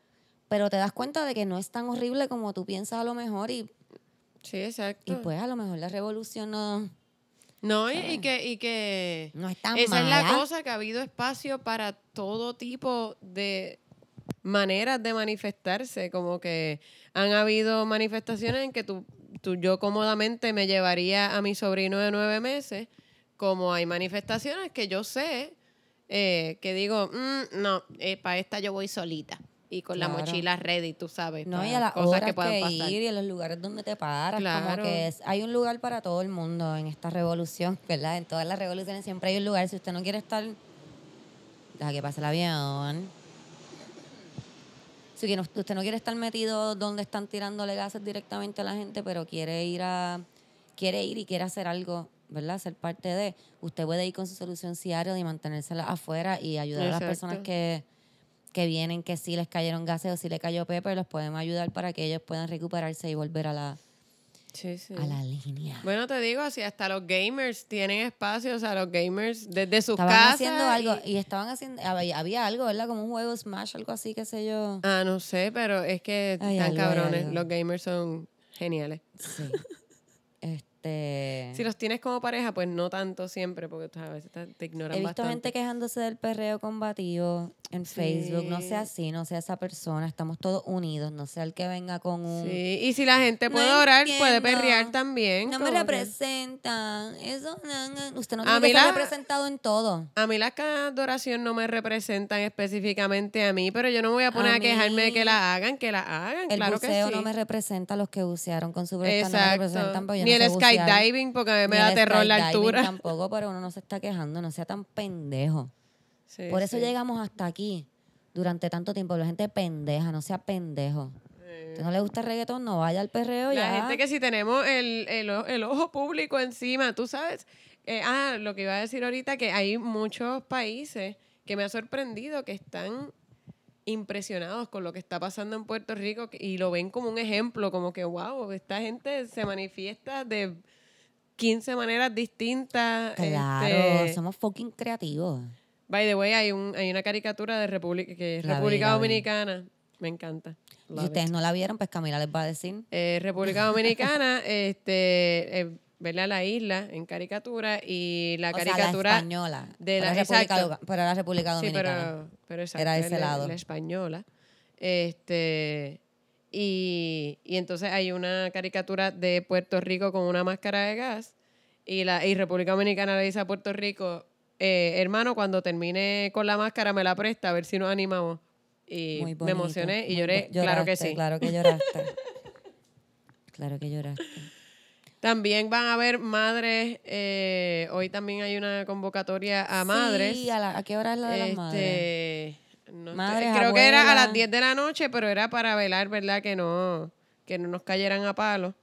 Pero te das cuenta de que no es tan horrible como tú piensas a lo mejor y,
Sí, exacto.
y pues a lo mejor la revolución no,
no, y, y que, y que
no es tan
esa es la
mala.
cosa, que ha habido espacio para todo tipo de maneras de manifestarse. Como que han habido manifestaciones en que tú, tú, yo cómodamente me llevaría a mi sobrino de nueve meses, como hay manifestaciones que yo sé eh, que digo, "Mm, no, para esta yo voy solita. Y con la mochila ready, tú sabes.
No, y a las
cosas
horas
que
que,
puedan pasar.
ir y a los lugares donde te paras.
Claro.
Como que es- hay un lugar para todo el mundo en esta revolución, ¿verdad? En todas las revoluciones siempre hay un lugar. Si usted no quiere estar, deja que pase el avión. Si usted no quiere estar metido donde están tirándole gases directamente a la gente, pero quiere ir a quiere ir y quiere hacer algo, ¿verdad? Ser parte de. Usted puede ir con su solución Seattle y mantenérsela afuera y ayudar a las personas que, que vienen, que sí les cayeron gases o si le cayó Pepper, los podemos ayudar para que ellos puedan recuperarse y volver a la,
Sí, sí.
a la línea.
Bueno, te digo, si hasta los gamers tienen espacio, o sea, los gamers desde sus
Estaban
casas.
haciendo algo
y-
estaban haciendo, había, había algo, ¿verdad? Como un juego Smash, algo así, qué sé yo.
Ah, no sé, pero es que están
algo,
cabrones. Los gamers son geniales.
Sí. este.
Si los tienes como pareja, pues no tanto siempre, porque tú a veces te, te ignoran
He visto
bastante.
gente quejándose del perreo combativo en Facebook. No sea así, no sea esa persona. Estamos todos unidos. No sea el que venga con un.
Sí, y si la gente
No
puede orar, puede perrear también.
No me
que-
representan. Eso, no. Usted no
A
tiene que
la-
representado en todo.
A mí las cadenas de oración no me representan específicamente a mí, pero yo no me voy a poner a,
A
quejarme de que la hagan, que la hagan,
El
claro que
buceo
sí.
no me representa. Los que bucearon con su no me representan.
Exacto.
porque yo
Ni
no
el
sé.
Skydiving, porque a mí me da terror la altura.
Tampoco, pero uno no se está quejando. No sea tan pendejo.
Sí,
Por eso
sí.
llegamos hasta aquí durante tanto tiempo. La gente pendeja, no sea pendejo. ¿Usted no le gusta el reggaetón? No vaya al perreo
La
ya.
gente que si tenemos el, el ojo público encima, tú sabes. Eh, ah, lo que iba a decir ahorita, que hay muchos países que me ha sorprendido que están impresionados con lo que está pasando en Puerto Rico y lo ven como un ejemplo, como que, wow, esta gente se manifiesta de 15 maneras distintas.
Claro,
este,
somos fucking creativos.
By the way, hay, un, hay una caricatura de República, que es
La vi,
República
vi.
Dominicana. Me encanta.
Si
it.
ustedes no la vieron, pues Camila les va a decir.
Eh, República Dominicana, este, eh, ¿verdad? La isla en caricatura y la
O sea,
caricatura.
la española.
de la-
la República, pero la República
sí,
Dominicana.
pero, pero exacto,
Era
es
ese
la-
lado.
La española. Este, y, y entonces hay una caricatura de Puerto Rico con una máscara de gas y, la, y República Dominicana le dice a Puerto Rico, eh, hermano, cuando termine con la máscara me la presta a ver si nos animamos. Y me emocioné y lloré, claro que sí.
Claro que lloraste. claro que lloraste.
También van a haber madres, eh, hoy también hay una convocatoria a madres.
Sí, ¿a, la- ¿a qué hora es la de las madres?
Este, no
Madres,
creo que era a las
abuelas.
10 de la noche, pero era para velar, ¿verdad? Que no, que no nos cayeran a palo.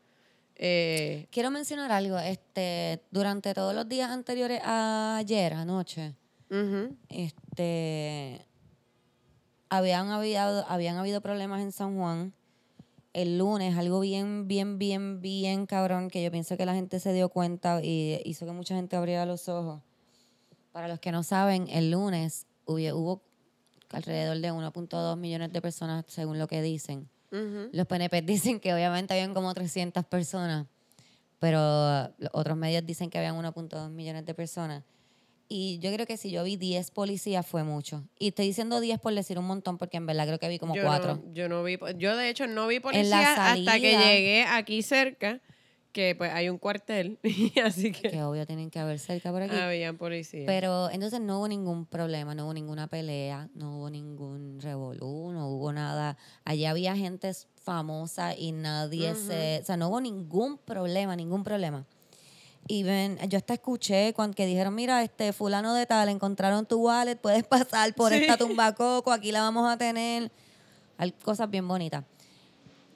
Eh,
Quiero mencionar algo. Este, durante todos los días anteriores a ayer, anoche, este, habían habido, habían habido problemas en San Juan. El lunes, algo bien, bien, bien, bien cabrón, que yo pienso que la gente se dio cuenta y hizo que mucha gente abriera los ojos. Para los que no saben, el lunes hubo, hubo alrededor de 1.2 millones de personas, según lo que dicen. Los PNP dicen que obviamente habían como 300 personas, pero los otros medios dicen que habían 1.2 millones de personas. Y yo creo que si yo vi 10 policías fue mucho. Y estoy diciendo 10 por decir un montón, porque en verdad creo que vi como
yo
4.
No, yo no vi, yo de hecho no vi
En
policía
la
hasta que llegué aquí cerca, que pues hay un cuartel, así que,
Que obvio tienen que haber cerca por aquí.
habían policías.
Pero entonces no hubo ningún problema, no hubo ninguna pelea, no hubo ningún revolú, no hubo nada. Allí había gente famosa y nadie se... O sea, no hubo ningún problema, ningún problema. Y ven, yo hasta escuché cuando que dijeron, mira, este fulano de tal, encontraron tu wallet, puedes pasar por
Sí.
esta tumba coco, aquí la vamos a tener. Hay cosas bien bonitas.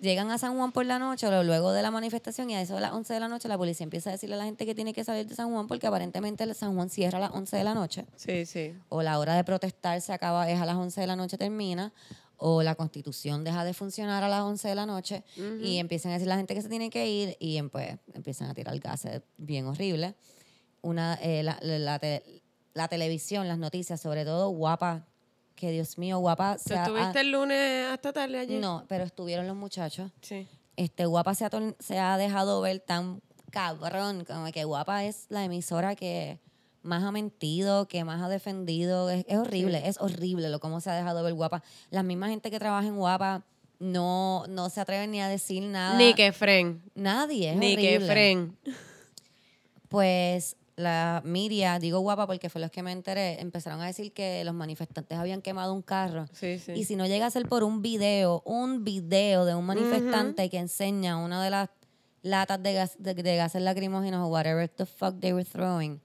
Llegan a San Juan por la noche, luego de la manifestación, y a eso de las 11 de la noche la policía empieza a decirle a la gente que tiene que salir de San Juan porque aparentemente el San Juan cierra a las 11 de la noche,
sí, sí.
o la hora de protestar se acaba, es a las 11 de la noche termina, o la constitución deja de funcionar a las 11 de la noche, y empiezan a decir la gente que se tiene que ir, y em, pues empiezan a tirar gases bien horribles. Una, eh, la, la- la te- la televisión, las noticias, sobre todo guapa, que Dios mío, guapa.
¿Tú
ha-
estuviste
ha-
el lunes hasta tarde allí?
no, pero estuvieron los muchachos
Sí.
este Guapa se ha, se ha dejado ver tan cabrón, como que Guapa es la emisora que más ha mentido, que más ha defendido. Es, es horrible, es horrible lo cómo se ha dejado ver Guapa. La misma gente que trabaja en Guapa no, no se atreven ni a decir nada.
Ni que fren.
Nadie, es
Ni que
horrible.
fren.
Pues la Miria, digo Guapa porque fue los que me enteré, empezaron a decir que los manifestantes habían quemado un carro.
Sí, sí.
Y si no llega a ser por un video, un video de un manifestante que enseña una de las latas de, gas, de, de gases lacrimógenos o whatever the fuck they were throwing,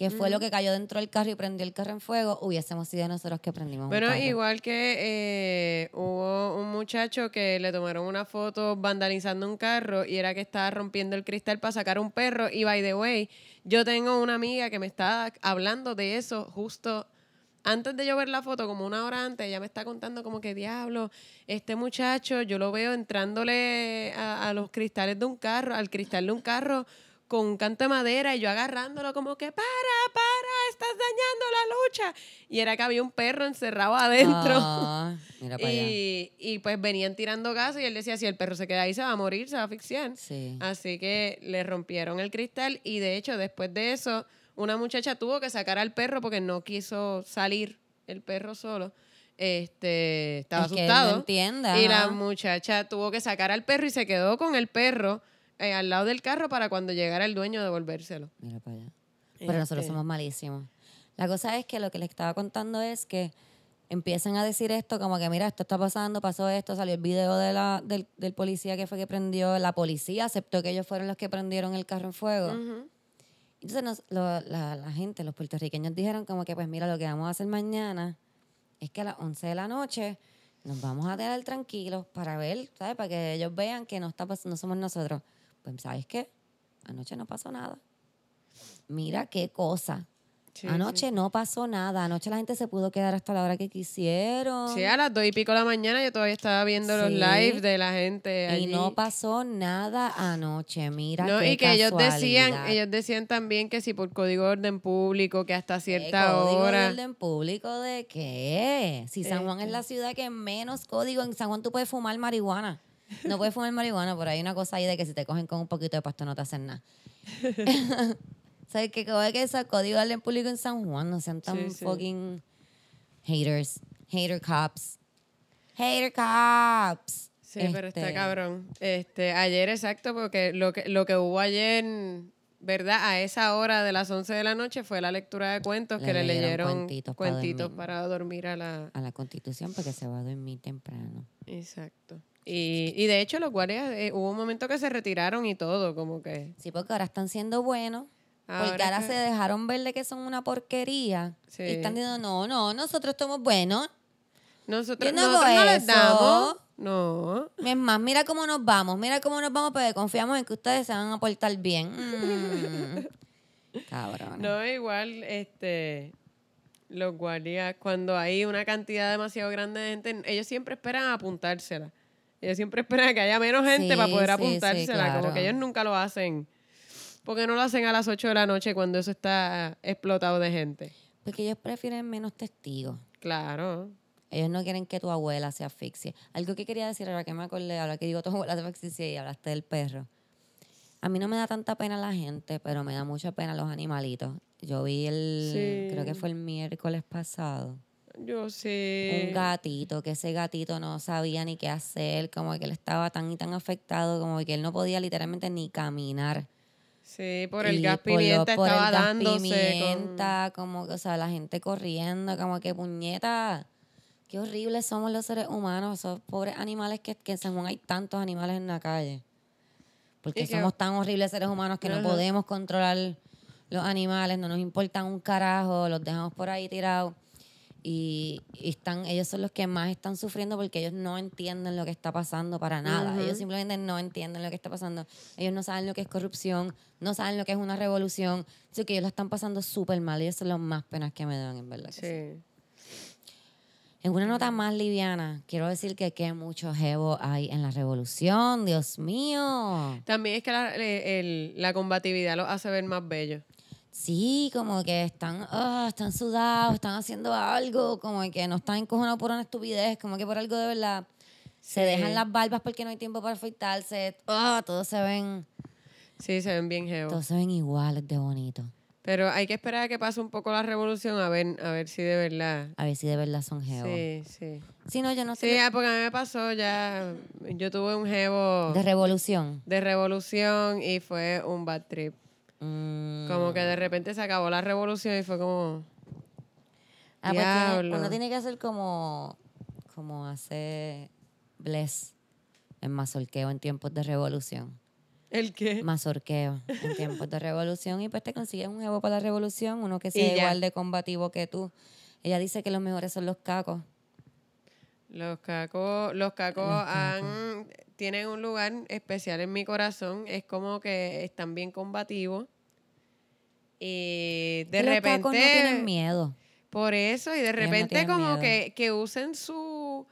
que fue lo que cayó dentro del carro y prendió el carro en fuego, hubiésemos sido nosotros que prendimos carro.
igual que eh, hubo un muchacho que le tomaron una foto vandalizando un carro y era que estaba rompiendo el cristal para sacar un perro. Y by the way, yo tengo una amiga que me está hablando de eso justo antes de yo ver la foto, como una hora antes, ella me está contando como que diablo, este muchacho, yo lo veo entrándole a, a los cristales de un carro, al cristal de un carro con un canto de madera y yo agarrándolo como que para, para, estás dañando la lucha. Y era que había un perro encerrado adentro.
Ah, mira para allá.
Y, y pues venían tirando gas y él decía, si el perro se queda ahí se va a morir, se va a asfixiar.
Sí.
Así que le rompieron el cristal y de hecho después de eso una muchacha tuvo que sacar al perro porque no quiso salir el perro solo. Este, estaba
Es que él no
asustado.
entiende,
y la muchacha tuvo que sacar al perro y se quedó con el perro eh, al lado del carro para cuando llegara el dueño devolvérselo.
Mira para allá. Pero nosotros
Este,
somos malísimos. La cosa es que lo que les estaba contando es que empiezan a decir esto como que mira, esto está pasando, pasó esto, salió el video de la, del, del policía que fue que prendió, la policía aceptó que ellos fueron los que prendieron el carro en fuego. Entonces nos- lo- la, la gente, los puertorriqueños dijeron como que pues mira, lo que vamos a hacer mañana es que a las 11 de la noche nos vamos a quedar tranquilos para ver, ¿sabes? Para que ellos vean que no, está pas- no somos nosotros. Pues ¿sabes qué? Anoche no pasó nada. Mira qué cosa.
Sí,
Anoche no pasó nada. Anoche la gente se pudo quedar hasta la hora que quisieron.
Sí, a las dos y pico de la mañana yo todavía estaba viendo los lives de la gente
y
allí.
no pasó nada anoche. Mira
No,
qué
y que ellos decían, ellos decían también que si por código de orden público, que hasta
¿Qué
cierta
código
hora.
de orden público de qué? Si San Juan es
Este.
la ciudad que menos código, en San Juan tú puedes fumar marihuana. No puedes fumar marihuana, pero hay una cosa ahí de que si te cogen con un poquito de pasto no te hacen nada. ¿Sabes qué? Como que código de orden público en San Juan no sean tan
Sí, sí.
fucking haters, hater cops. Hater cops.
Sí, pero está
Este,
cabrón. Este, ayer, exacto, porque lo que, lo que hubo ayer, ¿verdad? A esa hora de las 11 de la noche fue la lectura de cuentos
Le
que le
leyeron
leyeron
cuentitos
cuentitos,
pa' dormir.
para dormir a la...
A la constitución porque se va a dormir temprano.
Exacto. Y, y de hecho los guardias, eh, hubo un momento que se retiraron y todo, como que...
Sí, porque ahora están siendo buenos. Porque
Ahora que-
se dejaron ver de que son una porquería.
Sí.
Y están diciendo, no, no, nosotros somos buenos.
Nosotros,
Yo no
nosotros no les damos. No.
Es más, mira cómo nos vamos, mira cómo nos vamos, porque confiamos en que ustedes se van a portar bien. Mm. Cabrón.
No, igual, este, los guardias, cuando hay una cantidad demasiado grande de gente, ellos siempre esperan apuntársela. Ellos siempre esperan que haya menos gente
Sí,
para poder
sí,
apuntársela. Como
claro.
que ellos nunca lo hacen. Porque no lo hacen a las 8 de la noche cuando eso está explotado de gente.
Porque ellos prefieren menos testigos.
Claro.
Ellos no quieren que tu abuela se asfixie. Algo que quería decir ahora que me acordé, ahora que digo tu abuela se asfixie y hablaste del perro. A mí no me da tanta pena la gente, pero me da mucha pena los animalitos. Yo vi el,
Sí.
creo que fue el miércoles pasado,
Yo sé.
un gatito, que ese gatito no sabía ni qué hacer, como que él estaba tan y tan afectado, como que él no podía literalmente ni caminar.
Sí, por el
Y
gas
por
pimienta
por el
estaba
gas
dándose. con-
pimienta, como que, o sea, la gente corriendo, como que puñeta. Qué horribles somos los seres humanos, esos pobres animales que, que Juan hay tantos animales en la calle. Porque
que-
somos tan horribles seres humanos que no podemos controlar los animales, no nos importan un carajo, los dejamos por ahí tirados. Y, y están, ellos son los que más están sufriendo porque ellos no entienden lo que está pasando para nada. Ellos simplemente no entienden lo que está pasando. Ellos no saben lo que es corrupción, no saben lo que es una revolución. Así que ellos la están pasando súper mal. Ellos son los más penas que me dan, en verdad. sí.
Sí.
En una nota más liviana, quiero decir que qué mucho jevo hay en la revolución, Dios mío.
También es que la, el- la combatividad los hace ver más bellos.
Sí, como que están, ah, están sudados, están haciendo algo, como que no están encojonados por una estupidez, como que por algo de verdad. Se
Sí.
dejan las barbas porque no hay tiempo para afeitarse. ah, todos se ven,
Sí, se ven bien geos.
todos se ven iguales de bonito.
Pero hay que esperar a que pase un poco la revolución a ver, a ver si de verdad.
A ver si de verdad son jevos.
Sí, sí.
Si no, yo no
Sí,
sé.
ah, porque a mí me pasó ya. Yo tuve un jevo
De revolución.
de revolución y fue un bad trip.
Mm.
Como que de repente se acabó la revolución y fue como.
Ah, pues tiene- uno tiene que hacer como, como hace Bless en mazorqueo en tiempos de revolución.
¿El qué?
Mazorqueo en tiempos de revolución y pues te consigues un jevo para la revolución, uno que sea igual de combativo que tú. Ella dice que los mejores son los cacos.
Los cacos, los cacos
Los
han, tienen un lugar especial en mi corazón. Es como que están bien combativos. Y de
los
repente.
cacos no tienen miedo.
Por eso, y de
no
repente como que, que usen su,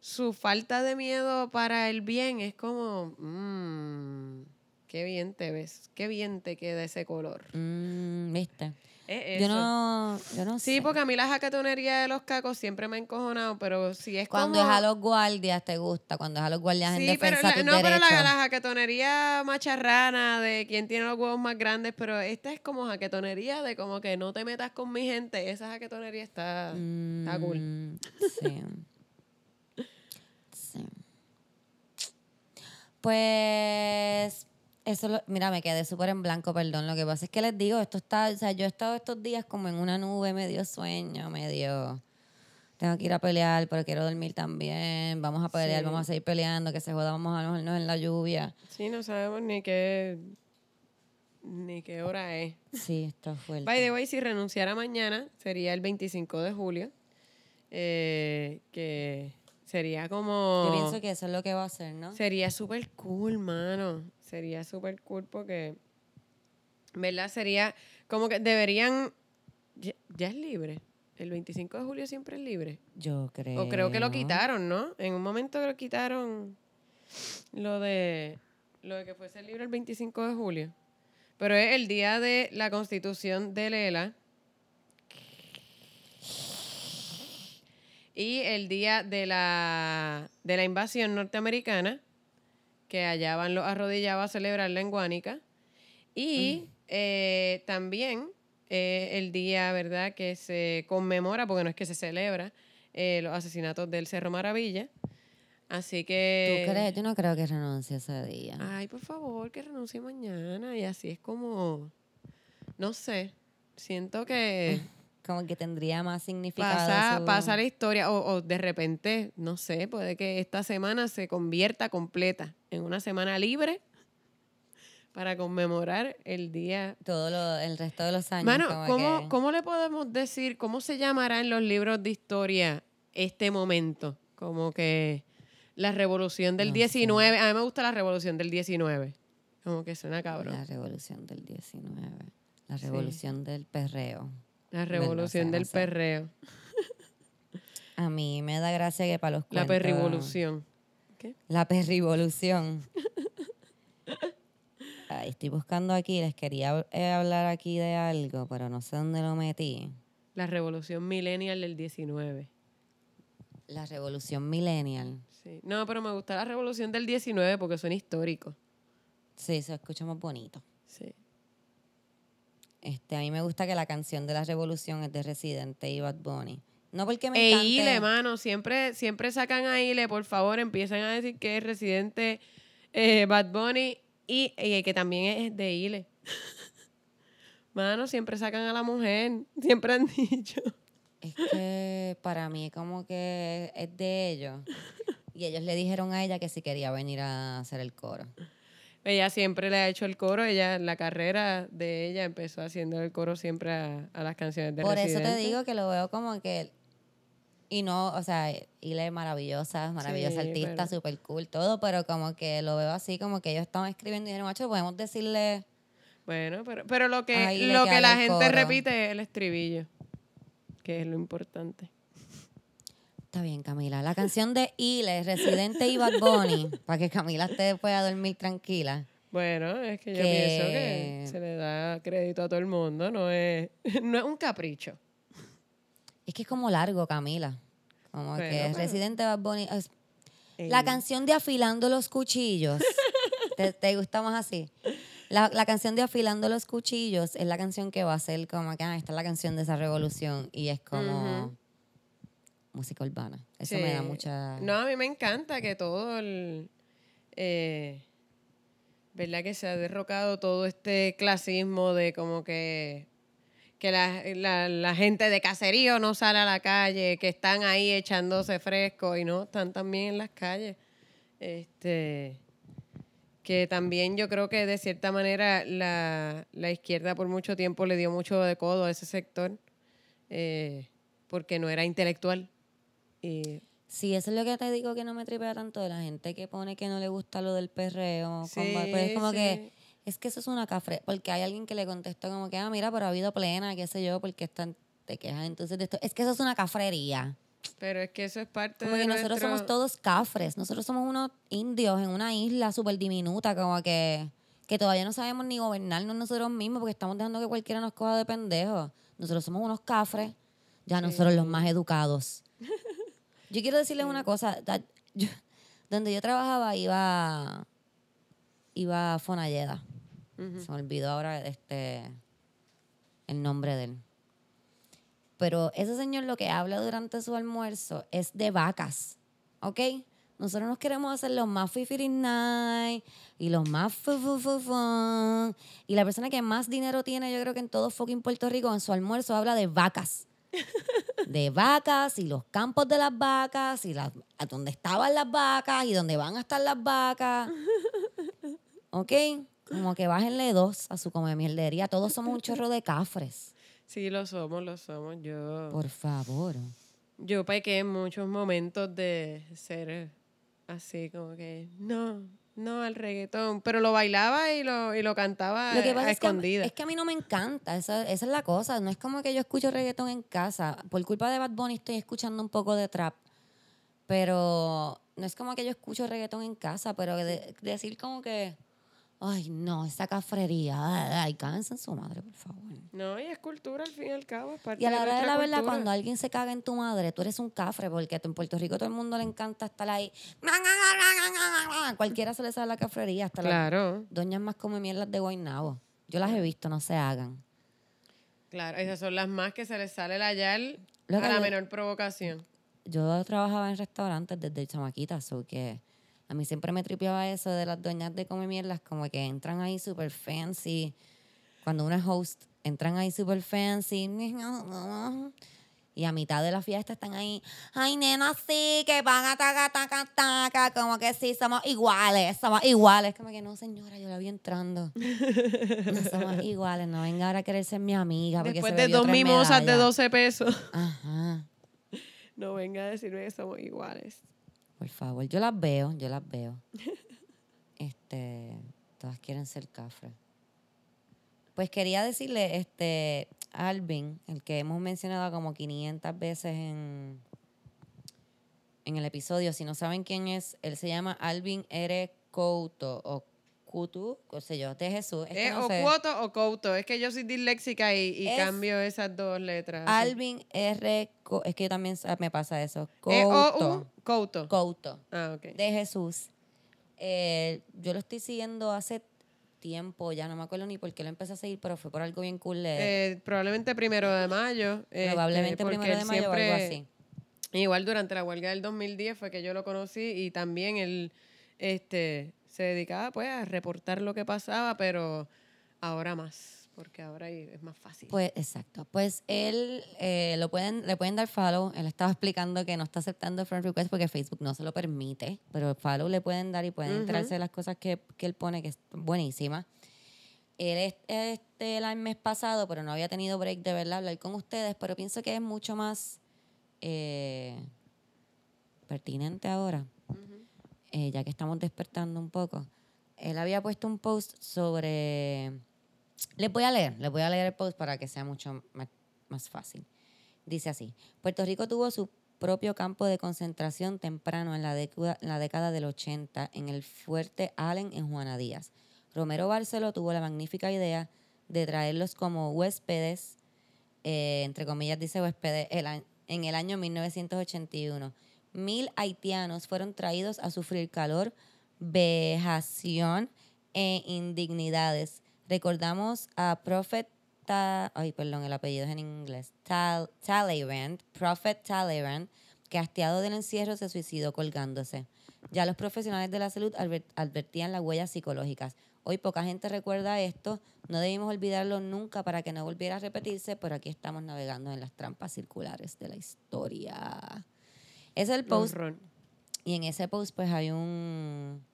su falta de miedo para el bien, es como, mmm, qué bien te ves, qué bien te queda ese color.
Mm, ¿Viste?
Es
Yo no, yo no
Sí,
sé.
porque a mí la jacatonería de los cacos siempre me ha encojonado, pero si es
Cuando
como...
es a los guardias te gusta, cuando es a los guardias en
Sí, pero
defensa
la-
de tus
no, pero la, la jaquetonería macharrana de quien tiene los huevos más grandes, pero esta es como jaquetonería de como que no te metas con mi gente. Esa jaquetonería está, está cool.
Mm, Sí. sí. Pues eso, lo- mira, me quedé súper en blanco, perdón. Lo que pasa es que les digo, esto está, o sea, yo he estado estos días como en una nube, medio sueño, medio... Tengo que ir a pelear, pero quiero dormir también. Vamos a pelear,
Sí.
vamos a seguir peleando, que se joda, vamos a mojarnos en la lluvia.
Sí, no sabemos ni qué ni qué hora es.
Sí, está fuerte.
By the way, si renunciara mañana, sería el 25 de julio. eh, que sería como...
Yo pienso que eso es lo que va a hacer, ¿no?
Sería súper cool, mano. Sería súper cool porque, ¿verdad? Sería como que deberían... Ya, ya es libre. El 25 de julio siempre es libre.
Yo creo.
O creo que lo quitaron, ¿no? En un momento lo quitaron lo de, lo de que fuese libre el 25 de julio. Pero es el día de la constitución de Lela. Y el día de la, de la invasión norteamericana, que allá van los arrodillados a celebrarla en Guánica. Y eh, también eh, el día, ¿verdad?, que se conmemora, porque no es que se celebra, eh, los asesinatos del Cerro Maravilla. Así que...
¿Tú crees? Yo no creo que renuncie ese día.
Ay, por favor, que renuncie mañana. Y así es como... No sé. Siento que
Como que tendría más significado.
pasa,
su-
pasa la historia. O, o de repente, no sé, puede que esta semana se convierta completa en una semana libre para conmemorar el día
todo lo- el resto de los años.
Mano,
como
¿cómo,
que-
¿cómo le podemos decir, cómo se llamará en los libros de historia este momento? Como que la revolución del
No
19. A mí me gusta la revolución del 19. Como que suena cabrón.
La revolución del 19. La revolución del perreo.
La revolución
no sé,
del
no sé.
perreo.
A mí me da gracia que para los
La
cuentos-
perrivolución. ¿Qué?
La perrivolución. Ay, estoy buscando aquí, les quería eh, hablar aquí de algo, pero no sé dónde lo metí.
La revolución millennial del 19.
La revolución millennial.
Sí. No, pero me gusta la revolución del 19 porque suena histórico.
Sí, se escucha más bonito.
Sí.
Este, a mí me gusta que la canción de la revolución es de Residente y Bad Bunny. No porque me
E
encante.
Ile, mano, siempre, siempre sacan a Ile, por favor, empiezan a decir que es residente eh, Bad Bunny y, y que también es de Ile. Mano, siempre sacan a la mujer, siempre han dicho.
Es que para mí como que es de ellos. Y ellos le dijeron a ella que si quería venir a hacer el coro.
Ella siempre le ha hecho el coro, ella, la carrera de ella empezó haciendo el coro siempre a, a las canciones de
Por eso te digo que lo veo como que... Y no, o sea, Ile es maravillosa, maravillosa
Sí,
artista, súper cool, todo, pero como que lo veo así, como que ellos estaban escribiendo y dijeron, macho, podemos decirle...
Bueno, pero, pero lo que, lo que la gente
coro.
repite es el estribillo, que es lo importante.
Está bien, Camila. La canción de Ile, Residente y Bad Bunny, para que Camila esté pueda dormir tranquila.
Bueno, es que yo pienso que se le da crédito a todo el mundo, no es, no es un capricho.
Es que es como largo, Camila. Como
Bueno,
que
pero-
Residente Bad Bunny. es-
Eh,
La canción de Afilando los Cuchillos. ¿Te, te gusta más así? La, la canción de Afilando los Cuchillos es la canción que va a ser como que, ah, esta es la canción de esa revolución. Y es como. Música urbana. Eso me da mucha...
No, a mí me encanta que todo el... eh, ¿Verdad? Que se ha derrocado todo este clasismo de como que... Que la, la- la gente de caserío no sale a la calle, que están ahí echándose fresco y no, están también en las calles. Este, que también yo creo que de cierta manera la, la izquierda por mucho tiempo le dio mucho de codo a ese sector eh, porque no era intelectual. Y
Sí, eso es lo que te digo que no me tripea tanto de la gente que pone que no le gusta lo del perreo.
Sí,
pero es como
sí.
que, es que eso es una cafre. Porque hay alguien que le contestó como que, ah, mira, pero ha habido plena, qué sé yo, porque están, te quejas entonces de esto. Es que eso es una cafrería.
Pero es que eso es parte
Como
de
que nosotros somos todos cafres. Nosotros somos unos indios en una isla súper diminuta, como que, que todavía no sabemos ni gobernarnos nosotros mismos porque estamos dejando que cualquiera nos coja de pendejos. Nosotros somos unos cafres, ya nosotros los más educados. Yo quiero decirles una cosa. da- yo- donde yo trabajaba iba, iba Fonalleda. Se me olvidó ahora este, el nombre de él. Pero ese señor lo que habla durante su almuerzo es de vacas, ¿ok? Nosotros nos queremos hacer los más fifiri night y los más fu, fu, fu, fun. Y la persona que más dinero tiene, yo creo que en todo fucking Puerto Rico, en su almuerzo habla de vacas. De vacas y los campos de las vacas y las, a dónde estaban las vacas y dónde van a estar las vacas. ¿Ok? Como que bájenle dos a su come mierdería. Todos somos un chorro de cafres.
Sí, lo somos, lo somos. Yo,
Por favor.
yo pequé en muchos momentos de ser así como que, no, no al reggaetón. Pero lo bailaba y lo, y lo cantaba
Lo que
a
es que, a,
escondidas.
es que a mí no me encanta, esa, esa es la cosa. No es como que yo escucho reggaetón en casa. Por culpa de Bad Bunny estoy escuchando un poco de trap. Pero no es como que yo escucho reggaetón en casa, pero de- decir como que, ay, no, esa cafrería, ay, cállense en su madre, por favor.
No, y es cultura al fin y al cabo. es parte
Y a la hora de la verdad, cuando alguien se caga en tu madre, tú eres un cafre, porque en Puerto Rico todo el mundo le encanta estar ahí. Cualquiera se le sabe la cafrería, hasta las
Claro,
doñas más come mierdas de Guaynabo. Yo las he visto, no se hagan.
claro. Esas son las más que se les sale la yal a la menor provocación.
Yo trabajaba en restaurantes desde chamaquita, so que a mí siempre me tripeaba eso de las doñas de come mierdas, como que entran ahí super fancy. Cuando es host, entran ahí super fancy. Y a mitad de la fiesta están ahí, ay nena, sí, que van a taca, taca, taca, como que sí, somos iguales, somos iguales. Como que no, señora, yo la vi entrando. No somos iguales, no venga ahora a querer ser mi amiga. porque
Después
se
de dos mimosas de
medallas.
12 pesos.
Ajá.
No venga a decirme que somos iguales.
Por favor, yo las veo, yo las veo. Este, todas quieren ser cafres. Pues quería decirle, este, Alvin, el que hemos mencionado como 500 veces en, en el episodio, si no saben quién es, él se llama Alvin R. Couto, o Coutu, qué sé yo, de Jesús. Es que
¿Es
no
o
sé.
cuoto o couto? Es que yo soy disléxica y, y
Es
cambio esas dos letras.
Alvin R. Co- es que también sa- me pasa eso.
¿Es o
Couto.
u couto?
Couto.
Ah, ok.
de Jesús. Eh, yo lo estoy siguiendo hace tiempo, ya no me acuerdo ni por qué lo empecé a seguir, pero fue por algo bien cool.
Eh, probablemente primero de mayo.
probablemente
este, porque
primero de mayo o algo así.
Igual durante la huelga del 2010 fue que yo lo conocí y también él este, se dedicaba pues a reportar lo que pasaba, pero ahora más, porque ahora es más fácil.
Pues exacto. Pues él eh, lo pueden, le pueden dar follow. Él estaba explicando que no está aceptando friend request porque Facebook no se lo permite. Pero follow le pueden dar y pueden enterarse de las cosas que, que él pone, que es buenísima. Él es este el mes pasado, pero no había tenido break de verdad hablar con ustedes, pero pienso que es mucho más eh, pertinente ahora, eh, ya que estamos despertando un poco. Él había puesto un post sobre... Les voy a leer, les voy a leer el post para que sea mucho más, más fácil. Dice así, Puerto Rico tuvo su propio campo de concentración temprano en la, década, del 80 en el fuerte Allen en Juana Díaz. Romero Barceló tuvo la magnífica idea de traerlos como huéspedes, eh, entre comillas dice huéspedes, el en el año 1981. Mil haitianos fueron traídos a sufrir calor, vejación e indignidades. Recordamos a Prophet, Ta- ay, perdón, el apellido es en inglés, Tal, Talleyrand, Prophet Talleyrand, que hastiado del encierro se suicidó colgándose. Ya los profesionales de la salud adver- advertían las huellas psicológicas. Hoy poca gente recuerda esto, no debimos olvidarlo nunca para que no volviera a repetirse, pero aquí estamos navegando en las trampas circulares de la historia. Es el post
Horror.
y en ese post pues hay un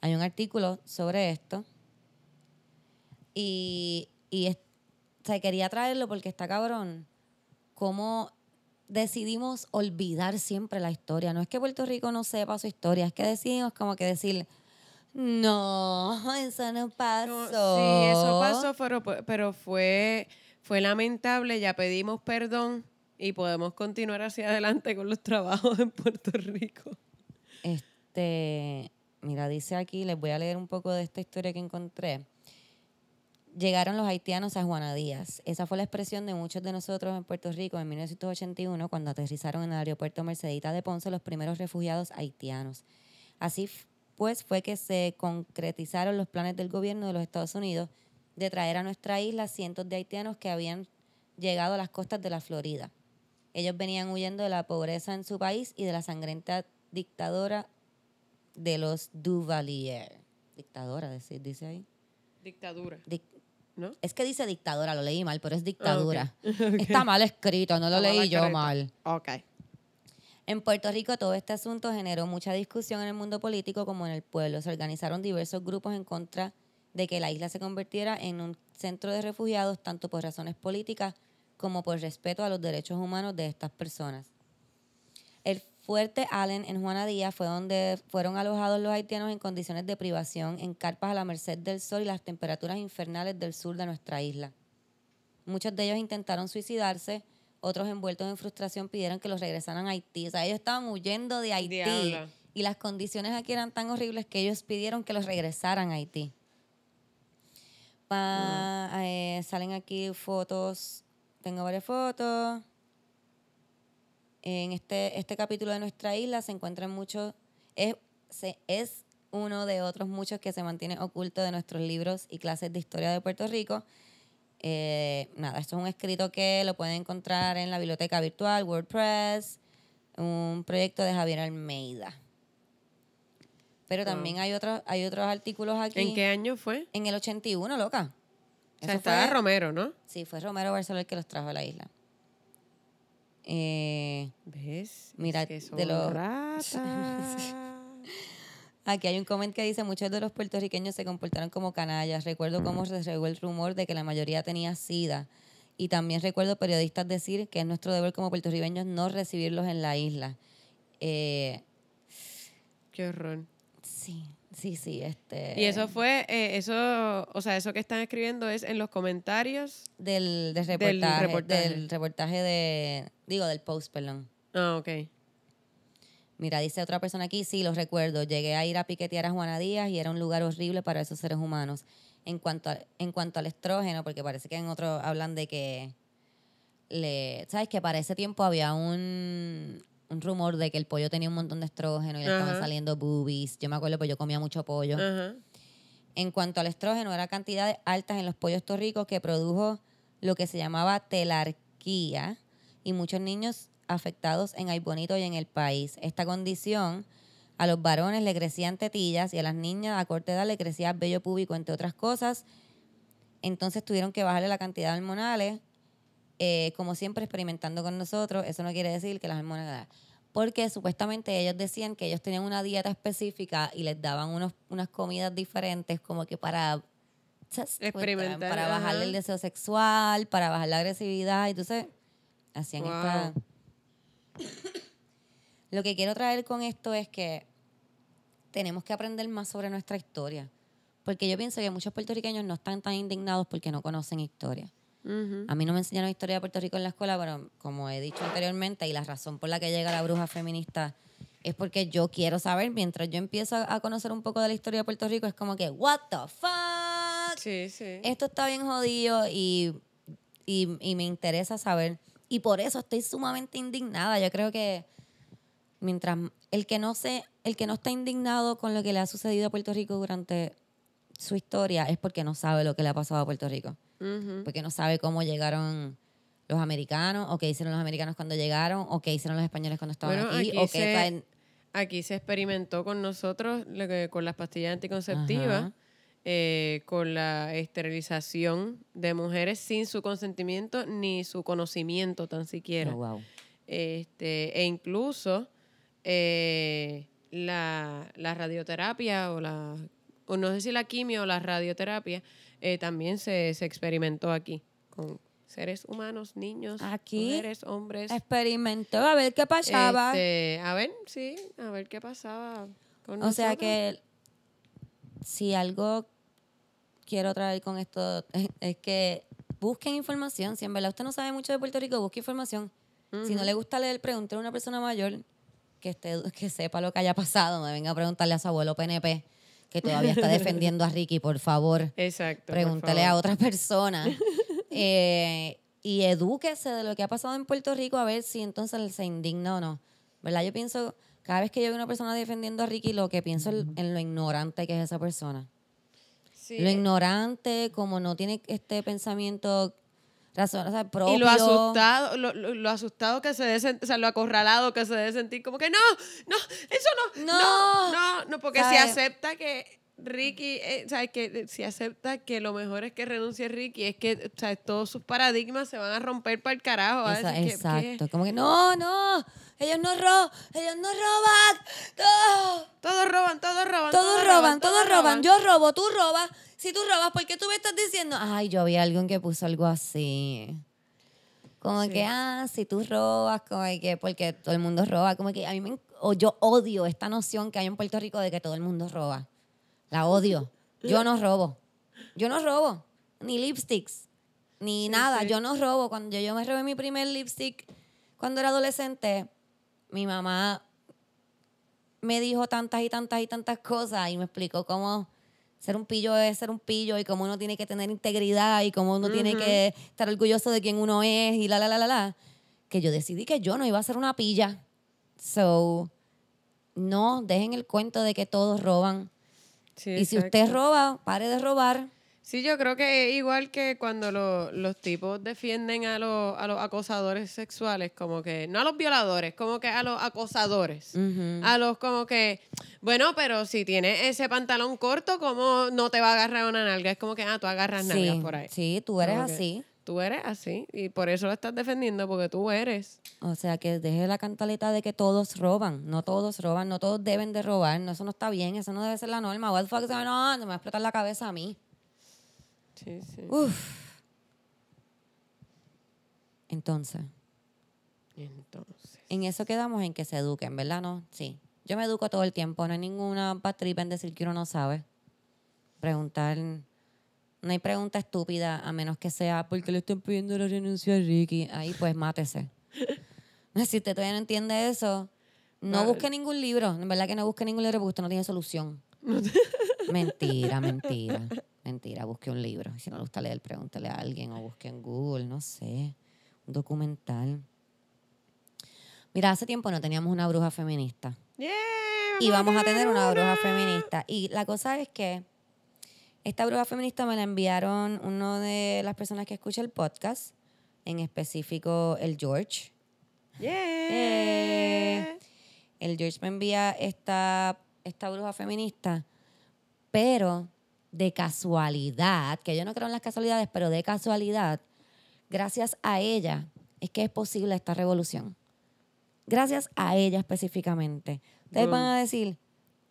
hay un artículo sobre esto. Y, y es- o sea, quería traerlo porque está cabrón. Cómo decidimos olvidar siempre la historia. No es que Puerto Rico no sepa su historia, es que decidimos como que decir, no, eso no pasó.
No, sí, eso pasó, pero, pero fue, fue lamentable, ya pedimos perdón y podemos continuar hacia adelante con los trabajos en Puerto Rico.
Este, mira, dice aquí, les voy a leer un poco de esta historia que encontré. Llegaron los haitianos a Juana Díaz. Esa fue la expresión de muchos de nosotros en Puerto Rico en 1981 cuando aterrizaron en el aeropuerto Mercedita de Ponce los primeros refugiados haitianos. Así pues fue que se concretizaron los planes del gobierno de los Estados Unidos de traer a nuestra isla cientos de haitianos que habían llegado a las costas de la Florida. Ellos venían huyendo de la pobreza en su país y de la sangrienta dictadura de los Duvalier. Dictadora, dice, dice ahí.
Dictadura.
Dic-
¿No?
es que dice dictadora, lo leí mal, pero es dictadura. Está mal escrito, no lo leí yo
carreta.
mal.
Ok.
En Puerto Rico todo este asunto generó mucha discusión en el mundo político como en el pueblo. Se organizaron diversos grupos en contra de que la isla se convirtiera en un centro de refugiados, tanto por razones políticas como por respeto a los derechos humanos de estas personas. El fuerte Allen en Juana Díaz fue donde fueron alojados los haitianos en condiciones de privación, en carpas a la merced del sol y las temperaturas infernales del sur de nuestra isla. Muchos de ellos intentaron suicidarse, otros envueltos en frustración pidieron que los regresaran a Haití. O sea, ellos estaban huyendo de Haití
Diablo.
y las condiciones aquí eran tan horribles que ellos pidieron que los regresaran a Haití. Pa- eh, salen aquí fotos, tengo varias fotos. En este, este capítulo de nuestra isla se encuentran muchos, es, se- es uno de otros muchos que se mantiene oculto de nuestros libros y clases de historia de Puerto Rico. Eh, nada, esto es un escrito que lo pueden encontrar en la biblioteca virtual, WordPress, un proyecto de Javier Almeida. Pero también hay otros, hay otros artículos aquí.
¿En qué año fue?
En el 81, loca.
O sea, estaba
fue-
Romero, ¿no?
Sí, fue Romero Barceló el que los trajo a la isla. Eh,
¿Ves?
Mira,
Es que
de los-
ratas.
aquí hay un comment que dice, muchos de los puertorriqueños se comportaron como canallas. Recuerdo cómo se regó el rumor de que la mayoría tenía sida. Y también recuerdo periodistas decir que es nuestro deber como puertorriqueños no recibirlos en la isla. Eh,
Qué horror.
sí, sí, sí. Este,
Y eso fue, eh, eso, o sea, eso que están escribiendo es en los comentarios.
Del, del,
del
reportaje,
reportaje.
del reportaje de... Digo, del post, perdón.
Ah, ok.
Mira, dice otra persona aquí, sí, los recuerdo. Llegué a ir a piquetear a Juana Díaz y era un lugar horrible para esos seres humanos. En cuanto, a- en cuanto al estrógeno, porque parece que en otro hablan de que, le, ¿sabes? Que para ese tiempo había un, un rumor de que el pollo tenía un montón de estrógeno y le estaban saliendo boobies. Yo me acuerdo, pues yo comía mucho pollo.
Ajá.
En cuanto al estrógeno, eran cantidades altas en los pollos torricos que produjo lo que se llamaba telarquía y muchos niños afectados en Aybonito y en el país. Esta condición a los varones le crecían tetillas y a las niñas a corta edad le crecía vello púbico, entre otras cosas. Entonces tuvieron que bajarle la cantidad de hormonales, eh, como siempre experimentando con nosotros. Eso no quiere decir que las hormonas... Porque supuestamente ellos decían que ellos tenían una dieta específica y les daban unos, unas comidas diferentes como que para...
Experimentar,
Para bajarle el deseo sexual, para bajar la agresividad. Y entonces hacían
Wow.
esta... Lo que quiero traer con esto es que tenemos que aprender más sobre nuestra historia. Porque yo pienso que muchos puertorriqueños no están tan indignados porque no conocen historia. A mí no me enseñaron historia de Puerto Rico en la escuela, pero como he dicho anteriormente, y la razón por la que llega la bruja feminista es porque yo quiero saber, mientras yo empiezo a a conocer un poco de la historia de Puerto Rico, es como que, what the fuck?
Sí, sí.
Esto está bien jodido y, y, y me interesa saber. Y por eso estoy sumamente indignada. Yo creo que mientras el que no se, el que no está indignado con lo que le ha sucedido a Puerto Rico durante su historia es porque no sabe lo que le ha pasado a Puerto Rico Porque no sabe cómo llegaron los americanos, o qué hicieron los americanos cuando llegaron, o qué hicieron los españoles cuando estaban
Bueno,
aquí,
aquí
o qué
se-
traen-
Aquí se experimentó con nosotros lo que- con las pastillas anticonceptivas, eh, con la esterilización de mujeres sin su consentimiento ni su conocimiento tan siquiera.
Oh, wow.
Este, e incluso eh, la, la radioterapia o la, o no sé si la quimio o la radioterapia, eh, también se, se experimentó aquí con seres humanos, niños,
Aquí
mujeres, hombres.
Experimentó a ver qué pasaba.
Este, a ver, sí, a ver qué pasaba con
o sea que si algo quiero traer con esto es que busquen información. Si en verdad usted no sabe mucho de Puerto Rico, busque información. Si no le gusta leer, pregúntele a una persona mayor que, esté, que sepa lo que haya pasado. No venga a preguntarle a su abuelo PNP que todavía está defendiendo a Ricky, por favor.
Exacto.
Pregúntele a
favor.
otra persona. Eh, y edúquese de lo que ha pasado en Puerto Rico a ver si entonces se indigna o no. ¿Verdad? Yo pienso, cada vez que yo veo una persona defendiendo a Ricky, lo que pienso es en lo ignorante que es esa persona.
Sí,
Lo ignorante, como no tiene este pensamiento razón, o sea, propio.
Y lo asustado, lo, lo- lo asustado que se debe sentir, o sea, lo acorralado que se debe sentir, como que no, no, eso no, no,
No.
no, no, porque si acepta que Ricky, eh, ¿sabes? Que si acepta que lo mejor es que renuncie Ricky, es que, ¿sabes? Todos sus paradigmas se van a romper para el carajo. decir
exacto. Como que no, no, ellos no roban, ellos no roban.
Todos roban, todos roban.
Todos roban, todos roban. Yo robo, tú robas. Si tú robas, ¿por qué tú me estás diciendo? Ay, yo vi a alguien que puso algo así. Como
Sí.
que, ah, si tú robas, como que, porque todo el mundo roba. Como que a mí me, o yo odio esta noción que hay en Puerto Rico de que todo el mundo roba. La odio. Yo no robo. Yo no robo. Ni lipsticks. Ni
Sí,
nada.
sí.
Yo no robo. Cuando yo, yo me robé mi primer lipstick cuando era adolescente, mi mamá me dijo tantas y tantas y tantas cosas y me explicó cómo ser un pillo es ser un pillo y cómo uno tiene que tener integridad y cómo uno tiene que estar orgulloso de quién uno es y la, la, la, la, la, que yo decidí que yo no iba a ser una pilla. So, no, dejen el cuento de que todos roban.
Sí,
y si
exacto.
usted roba, pare de robar.
Sí, yo creo que es igual que cuando lo- los tipos defienden a, los- a los acosadores sexuales, como que, no a los violadores, como que a los acosadores. A los como que, bueno, pero si tienes ese pantalón corto, ¿cómo no te va a agarrar una nalga? Es como que, ah, tú agarras nalgas
sí,
por ahí.
sí, tú eres
Como
así.
Tú eres así y por eso lo estás defendiendo, porque tú eres.
O sea, que deje la cantaleta de que todos roban. No todos roban, no todos deben de robar. No, eso no está bien, eso no debe ser la norma. What the fuck on? Me va a explotar la cabeza a mí.
Sí, sí.
Uf. Entonces,
Entonces.
en eso quedamos en que se eduquen, ¿verdad? No, sí. Yo me educo todo el tiempo, no hay ninguna patripa en decir que uno no sabe. Preguntar, no hay pregunta estúpida a menos que sea porque le están pidiendo la renuncia a Ricky. Ahí pues mátese. Si usted todavía no entiende eso, no
Vale.
busque ningún libro. En verdad que no busque ningún libro porque usted no tiene solución. mentira, mentira, mentira. Busque un libro. Si no le gusta leer, pregúntele a alguien o busque en Google, no sé, un documental. Mira, hace tiempo no teníamos una bruja feminista.
Yeah,
Y vamos a tener una bruja feminista. Y la cosa es que esta bruja feminista me la enviaron una de las personas que escucha el podcast, en específico el George.
Yeah.
Eh, El George me envía esta, esta bruja feminista, pero de casualidad, que yo no creo en las casualidades, pero de casualidad, gracias a ella es que es posible esta revolución. Gracias a ella específicamente. Ustedes van a decir,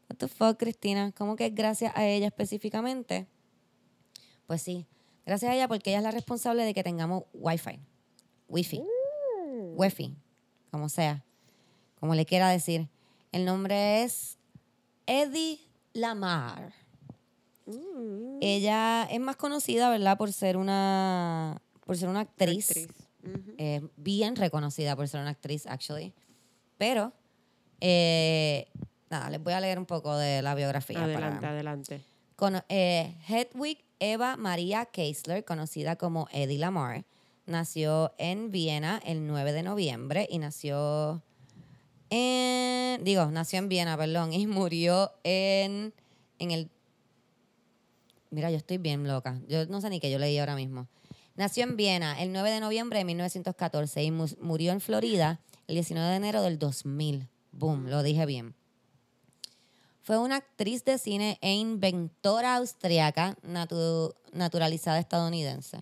what the fuck, Cristina, ¿cómo que gracias a ella específicamente? Pues sí, gracias a ella porque ella es la responsable de que tengamos Wi-Fi, Wi-Fi, Wi-Fi, como sea, como le quiera decir. El nombre es Eddie Lamar. Ella es más conocida, ¿verdad? Por ser una, por ser una actriz.
Actriz.
Eh, bien reconocida por ser una actriz, actually. Pero, eh, nada, les voy a leer un poco de la biografía. para-
Adelante, adelante.
Cono- eh, Hedwig Eva Maria Keisler, conocida como Eddie Lamar, nació en Viena el 9 de noviembre y nació en, digo, nació en Viena, perdón, y murió en, en el, mira, yo estoy bien loca, yo no sé ni qué yo leí ahora mismo. Nació en Viena el 9 de noviembre de 1914 y mu- murió en Florida el 19 de enero del 2000. Boom, lo dije bien. Fue una actriz de cine e inventora austriaca natu- naturalizada estadounidense.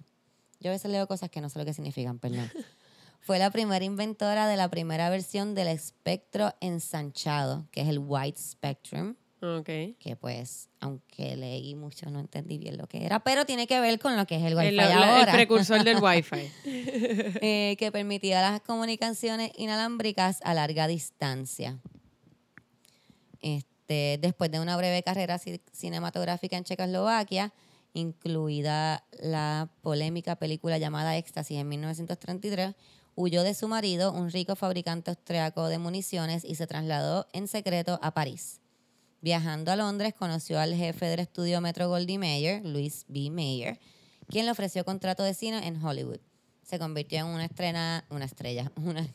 Yo a veces leo cosas que no sé lo que significan, perdón. Fue la primera inventora de la primera versión del espectro ensanchado, que es el White Spectrum,
Ok.
que pues, aunque leí mucho, no entendí bien lo que era, pero tiene que ver con lo que es el Wi-Fi
El, precursor del Wi-Fi.
eh, que permitía las comunicaciones inalámbricas a larga distancia. Este, después de una breve carrera ci- cinematográfica en Checoslovaquia incluida la polémica película llamada Éxtasis en 1933, huyó de su marido, un rico fabricante austriaco de municiones, y se trasladó en secreto a París. Viajando a Londres, conoció al jefe del estudio Metro Goldie Mayer, Louis B. Mayer, quien le ofreció contrato de cine en Hollywood. Se convirtió en una una estrella, una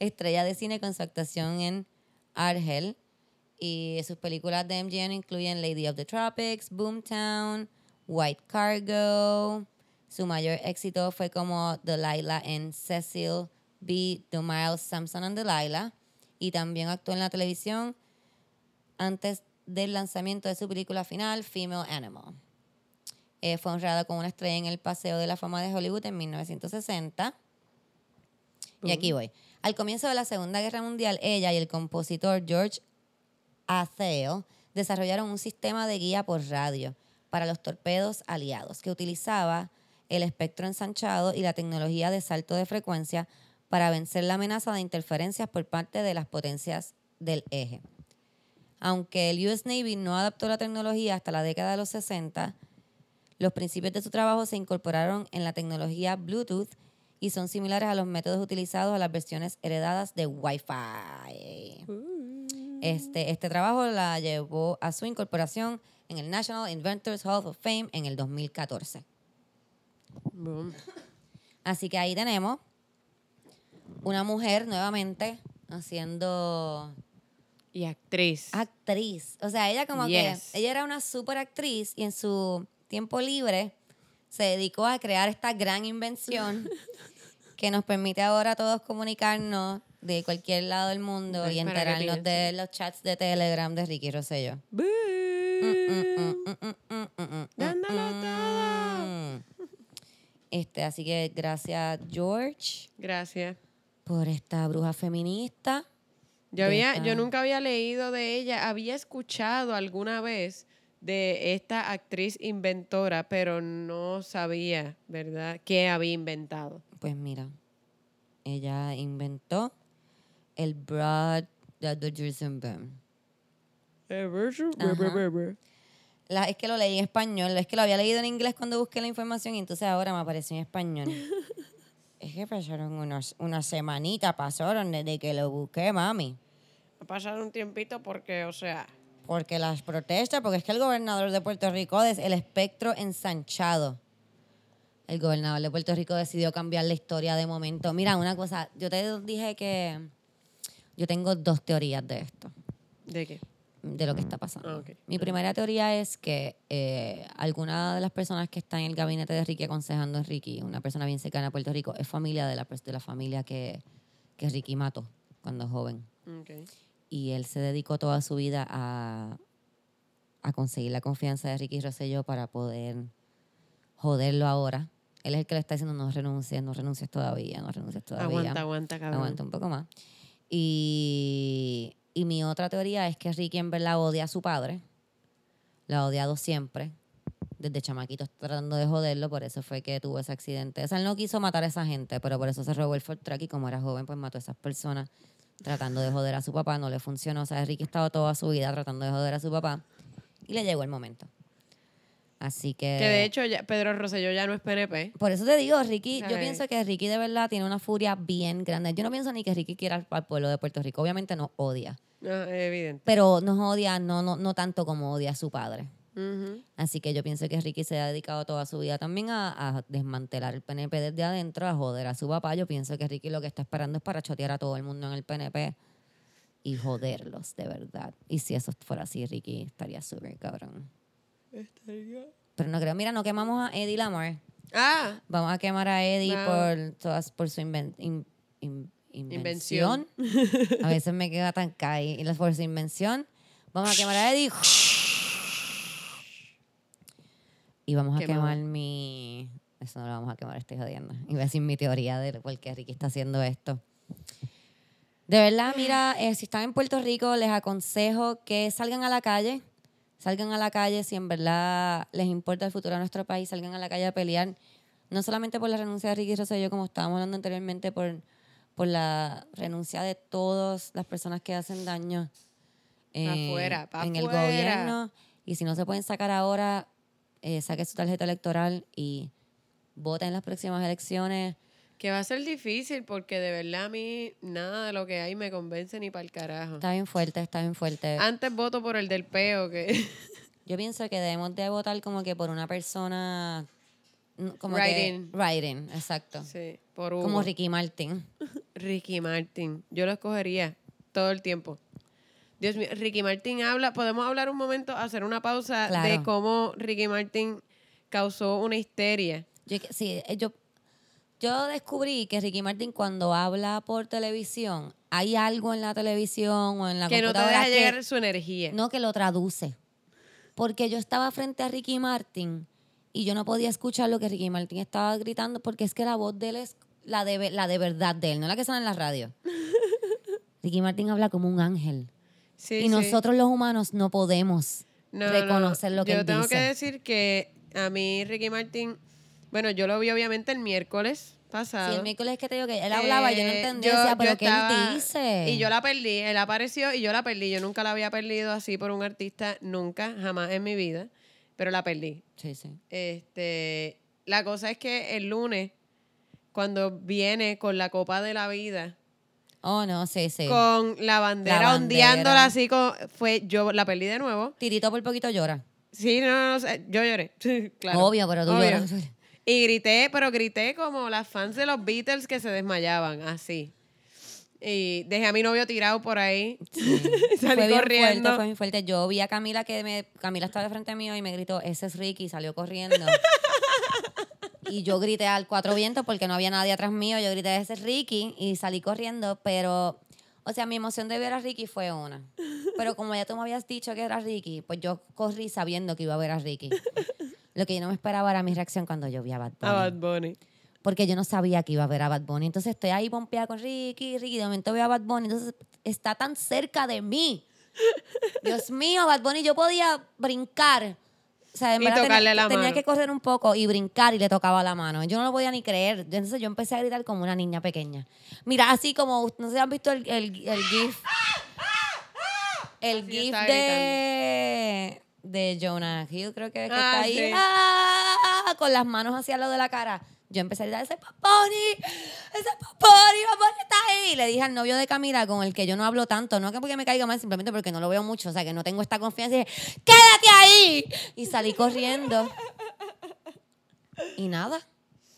estrella de cine con su actuación en Argel. Y sus películas de MGM incluyen Lady of the Tropics, Boomtown, White Cargo. Su mayor éxito fue como Delilah en Cecil B. DeMille Samson and Delilah. Y también actuó en la televisión antes del lanzamiento de su película final, Female Animal. Eh, fue honrada con una estrella en el Paseo de la Fama de Hollywood en 1960. Y aquí voy. Al comienzo de la Segunda Guerra Mundial, ella y el compositor George Atheo desarrollaron un sistema de guía por radio para los torpedos aliados que utilizaba el espectro ensanchado y la tecnología de salto de frecuencia para vencer la amenaza de interferencias por parte de las potencias del eje. Aunque el US Navy no adaptó la tecnología hasta la década de los 60, los principios de su trabajo se incorporaron en la tecnología Bluetooth y son similares a los métodos utilizados a las versiones heredadas de Wi-Fi. Este, este trabajo la llevó a su incorporación en el National Inventors Hall of Fame en el 2014.
Boom.
Así que ahí tenemos una mujer nuevamente haciendo
Y actriz.
actriz. O sea, ella como
Yes.
que ella era una super actriz y en su tiempo libre se dedicó a crear esta gran invención que nos permite ahora a todos comunicarnos de cualquier lado del mundo y enterarnos de los chats de Telegram de Ricky Rosselló. Este, así que gracias George
Gracias.
por esta bruja feminista.
Yo,
de
había,
esta-
yo nunca había leído de ella, había escuchado alguna vez de esta actriz inventora, pero no sabía, ¿verdad?, qué había inventado.
Pues mira, ella inventó el Broad Dodgers Boom. La, es que lo leí en español, es que lo había leído en inglés cuando busqué la información y entonces ahora me apareció en español. es que pasaron unos, una semanita, pasaron desde que lo busqué, mami.
Va a pasar un tiempito porque, o sea,
Porque las protestas, porque es que el gobernador de Puerto Rico es el espectro ensanchado. El gobernador de Puerto Rico decidió cambiar la historia de momento. Mira, una cosa, yo te dije que yo tengo dos teorías de esto,
¿de qué?
De lo que está pasando.
Ah.
Mi primera teoría es que eh, alguna de las personas que está en el gabinete de Ricky aconsejando a Ricky, una persona bien cercana a Puerto Rico, es familia de la, de la familia que, que Ricky mató cuando joven
Ok.
y él se dedicó toda su vida a, a conseguir la confianza de Ricky Rosselló para poder joderlo ahora. Él es el que le está diciendo no renuncies, no renuncies todavía, no renuncies todavía.
Aguanta, aguanta, cabrón.
Aguanta un poco más. Y, y mi otra teoría es que Ricky en verdad odia a su padre. Lo ha odiado siempre. Desde chamaquito está tratando de joderlo, por eso fue que tuvo ese accidente. O sea, él no quiso matar a esa gente, pero por eso se robó el Ford Truck y como era joven, pues mató a esas personas tratando de joder a su papá. No le funcionó. O sea, Ricky estaba toda su vida tratando de joder a su papá y le llegó el momento. Así que...
Que de hecho ya, Pedro Rosselló ya no es PNP.
Por eso te digo, Ricky, yo pienso que Ricky de verdad tiene una furia bien grande. Yo no pienso ni que Ricky quiera al, al pueblo de Puerto Rico. Obviamente no odia.
Ah, evidente.
Pero nos odia no, no, no tanto como odia a su padre.
Ujú.
Así que yo pienso que Ricky se ha dedicado toda su vida también a, a desmantelar el PNP desde adentro, a joder a su papá. Yo pienso que Ricky lo que está esperando es para chotear a todo el mundo en el PNP y joderlos, de verdad. Y si eso fuera así, Ricky estaría súper cabrón. Pero no creo. Mira, no quemamos a Eddie Lamar.
Ah,
Vamos a quemar a Eddie
No.
por todas por su inven- in- in- invención.
Invención.
a veces me queda tan caí. Y por su invención, vamos a quemar a Eddie. Y vamos a quemar mi. Eso no lo vamos a quemar, estoy jodiendo. Iba a decir mi teoría de por qué Ricky está haciendo esto. De verdad, mira, eh, si están en Puerto Rico, les aconsejo que salgan a la calle. Salgan a la calle si en verdad les importa el futuro de nuestro país. Salgan a la calle a pelear. No solamente por la renuncia de Ricky Rosselló, como estábamos hablando anteriormente, por, por la renuncia de todas las personas que hacen daño eh,
afuera,
en el gobierno. Y si no se pueden sacar ahora, eh, saque su tarjeta electoral y vote en las próximas elecciones.
Que va a ser difícil porque de verdad a mí nada de lo que hay me convence ni para el carajo.
Está bien fuerte, está bien fuerte.
Antes voto por el del peo que...
Yo pienso que debemos de votar como que por una persona... mm, Como
Writing.
que, writing, exacto.
sí, por
Como. Ricky Martin.
Ricky Martin. Yo lo escogería todo el tiempo. Dios mío, Ricky Martin habla. Podemos hablar un momento, hacer una pausa de cómo Ricky Martin causó una histeria.
Yo, sí, eh, yo, yo descubrí que Ricky Martin cuando habla por televisión, hay algo en la televisión o en la
que no te deja
que-
llegar su energía.
no que lo traduce. Porque yo estaba frente a Ricky Martin y yo no podía escuchar lo que Ricky Martin estaba gritando porque es que la voz de él es la de, la de verdad de él, no la que suena en la radio. Ricky Martin habla como un ángel.
Sí,
y
sí.
nosotros los humanos no podemos
No, no,
reconocer lo que
Yo
él
tengo
dice.
que decir que a mí Ricky Martin, bueno, yo lo vi obviamente el miércoles pasado.
Sí, el miércoles que te digo que él hablaba, yo no
Eh,
entendía,
yo-
decía, pero ¿qué él dice?
Y yo la perdí, él apareció y yo la perdí. Yo nunca la había perdido así por un artista, nunca, jamás en mi vida, pero la perdí.
Sí, sí.
Este, la cosa es que el lunes, cuando viene con la copa de la vida,
Oh, no, sí, sí.
con la bandera,
La bandera.
ondeándola así, con, fue, yo la perdí de nuevo.
Tirito por poquito llora.
Sí, no, no, sé, yo lloré. claro.
Obvio, pero tú
Obvio.
lloras.
Y grité, pero grité como las fans de los Beatles que se desmayaban, así. Y dejé a mi novio tirado por ahí. Salí
fue bien
corriendo.
fuerte, fue fuerte. Yo vi a Camila que me, Camila estaba de frente mío y me gritó, ese es Ricky, y salió corriendo. y yo grité al cuatro vientos porque no había nadie atrás mío. Yo grité, ese es Ricky, y salí corriendo, pero, o sea, mi emoción de ver a Ricky fue una. Pero como ya tú me habías dicho que era Ricky, pues yo corrí sabiendo que iba a ver a Ricky. Lo que yo no me esperaba era mi reacción cuando yo vi a Bad Bunny
A Bad Bunny.
porque yo no sabía que iba a ver a Bad Bunny. Entonces estoy ahí pompeada con Ricky, Ricky, de momento veo a Bad Bunny, entonces está tan cerca de mí. Dios mío, Bad Bunny, yo podía brincar. O sea, en
Y
verdad
tocarle
tenía,
la
tenía
mano.
que correr un poco y brincar y le tocaba la mano. Yo no lo podía ni creer. Entonces yo empecé a gritar como una niña pequeña. Mira, así como, no sé si han visto el, el, el GIF. El
Así
GIF de, de Jonah Hill, creo que, es que
Ah,
está ahí.
sí.
¡ah! con las manos hacia lo de la cara. Yo empecé a gritar, ese Paponi, ese Paponi, Paponi está ahí. Y le dije al novio de Camila, con el que yo no hablo tanto, no que porque me caiga mal, simplemente porque no lo veo mucho, o sea, que no tengo esta confianza. Y dije, ¡quédate ahí! Y salí corriendo. Y nada.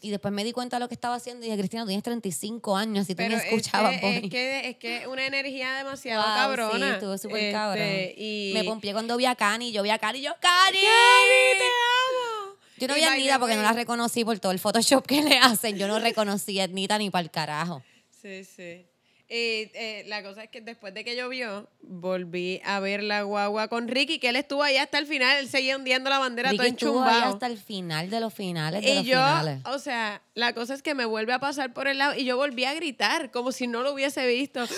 Y después me di cuenta de lo que estaba haciendo y dije, Cristina, tú tienes 35 años y tú
Pero
ni escuchabas
es, que, es, que, es que una energía demasiado
Wow,
cabrona.
Sí, estuvo súper
Este,
cabrón.
Y...
Me pompié cuando vi a Cani, yo vi a Cani y yo, ¡Cani!
¡Cani, te amo!
Yo no
Y
vi a Nida porque no la reconocí por todo el Photoshop que le hacen. Yo no reconocí a Nita ni para el carajo.
Sí, sí. Y eh, la cosa es que después de que llovió, volví a ver la guagua con Ricky, que él estuvo ahí hasta el final, él seguía hundiendo la bandera todo
Ricky estuvo ahí
enchumbado.
hasta el final de los finales de
Y
los
yo,
finales.
o sea, la cosa es que me vuelve a pasar por el lado y yo volví a gritar como si no lo hubiese visto.
Es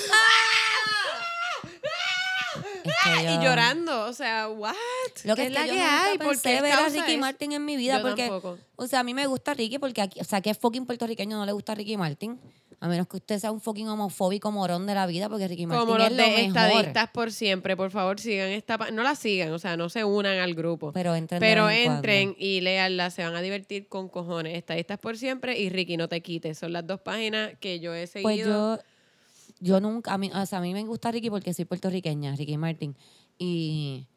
que
Y llorando, o sea, what?
Lo que
¿Qué
es que
la que
nunca
hay? ¿Por
pensé
qué
ver a Ricky? Martin en mi vida
Yo
porque,
tampoco.
o sea, a mí me gusta Ricky porque aquí, o sea, que fucking puertorriqueño no le gusta Ricky Martin. A menos que usted sea un fucking homofóbico morón de la vida porque Ricky Martin
Como
es
los
lo
de
mejor.
estadistas por siempre, por favor, sigan esta no la sigan, o sea, no se unan al grupo.
Pero entren
Pero entren y léanla, se van a divertir con cojones. Estadistas por siempre y Ricky no te quites. Son las dos páginas que yo he seguido.
Pues yo, yo nunca, a mí, o sea, a mí me gusta Ricky porque soy puertorriqueña, Ricky Martin. Y,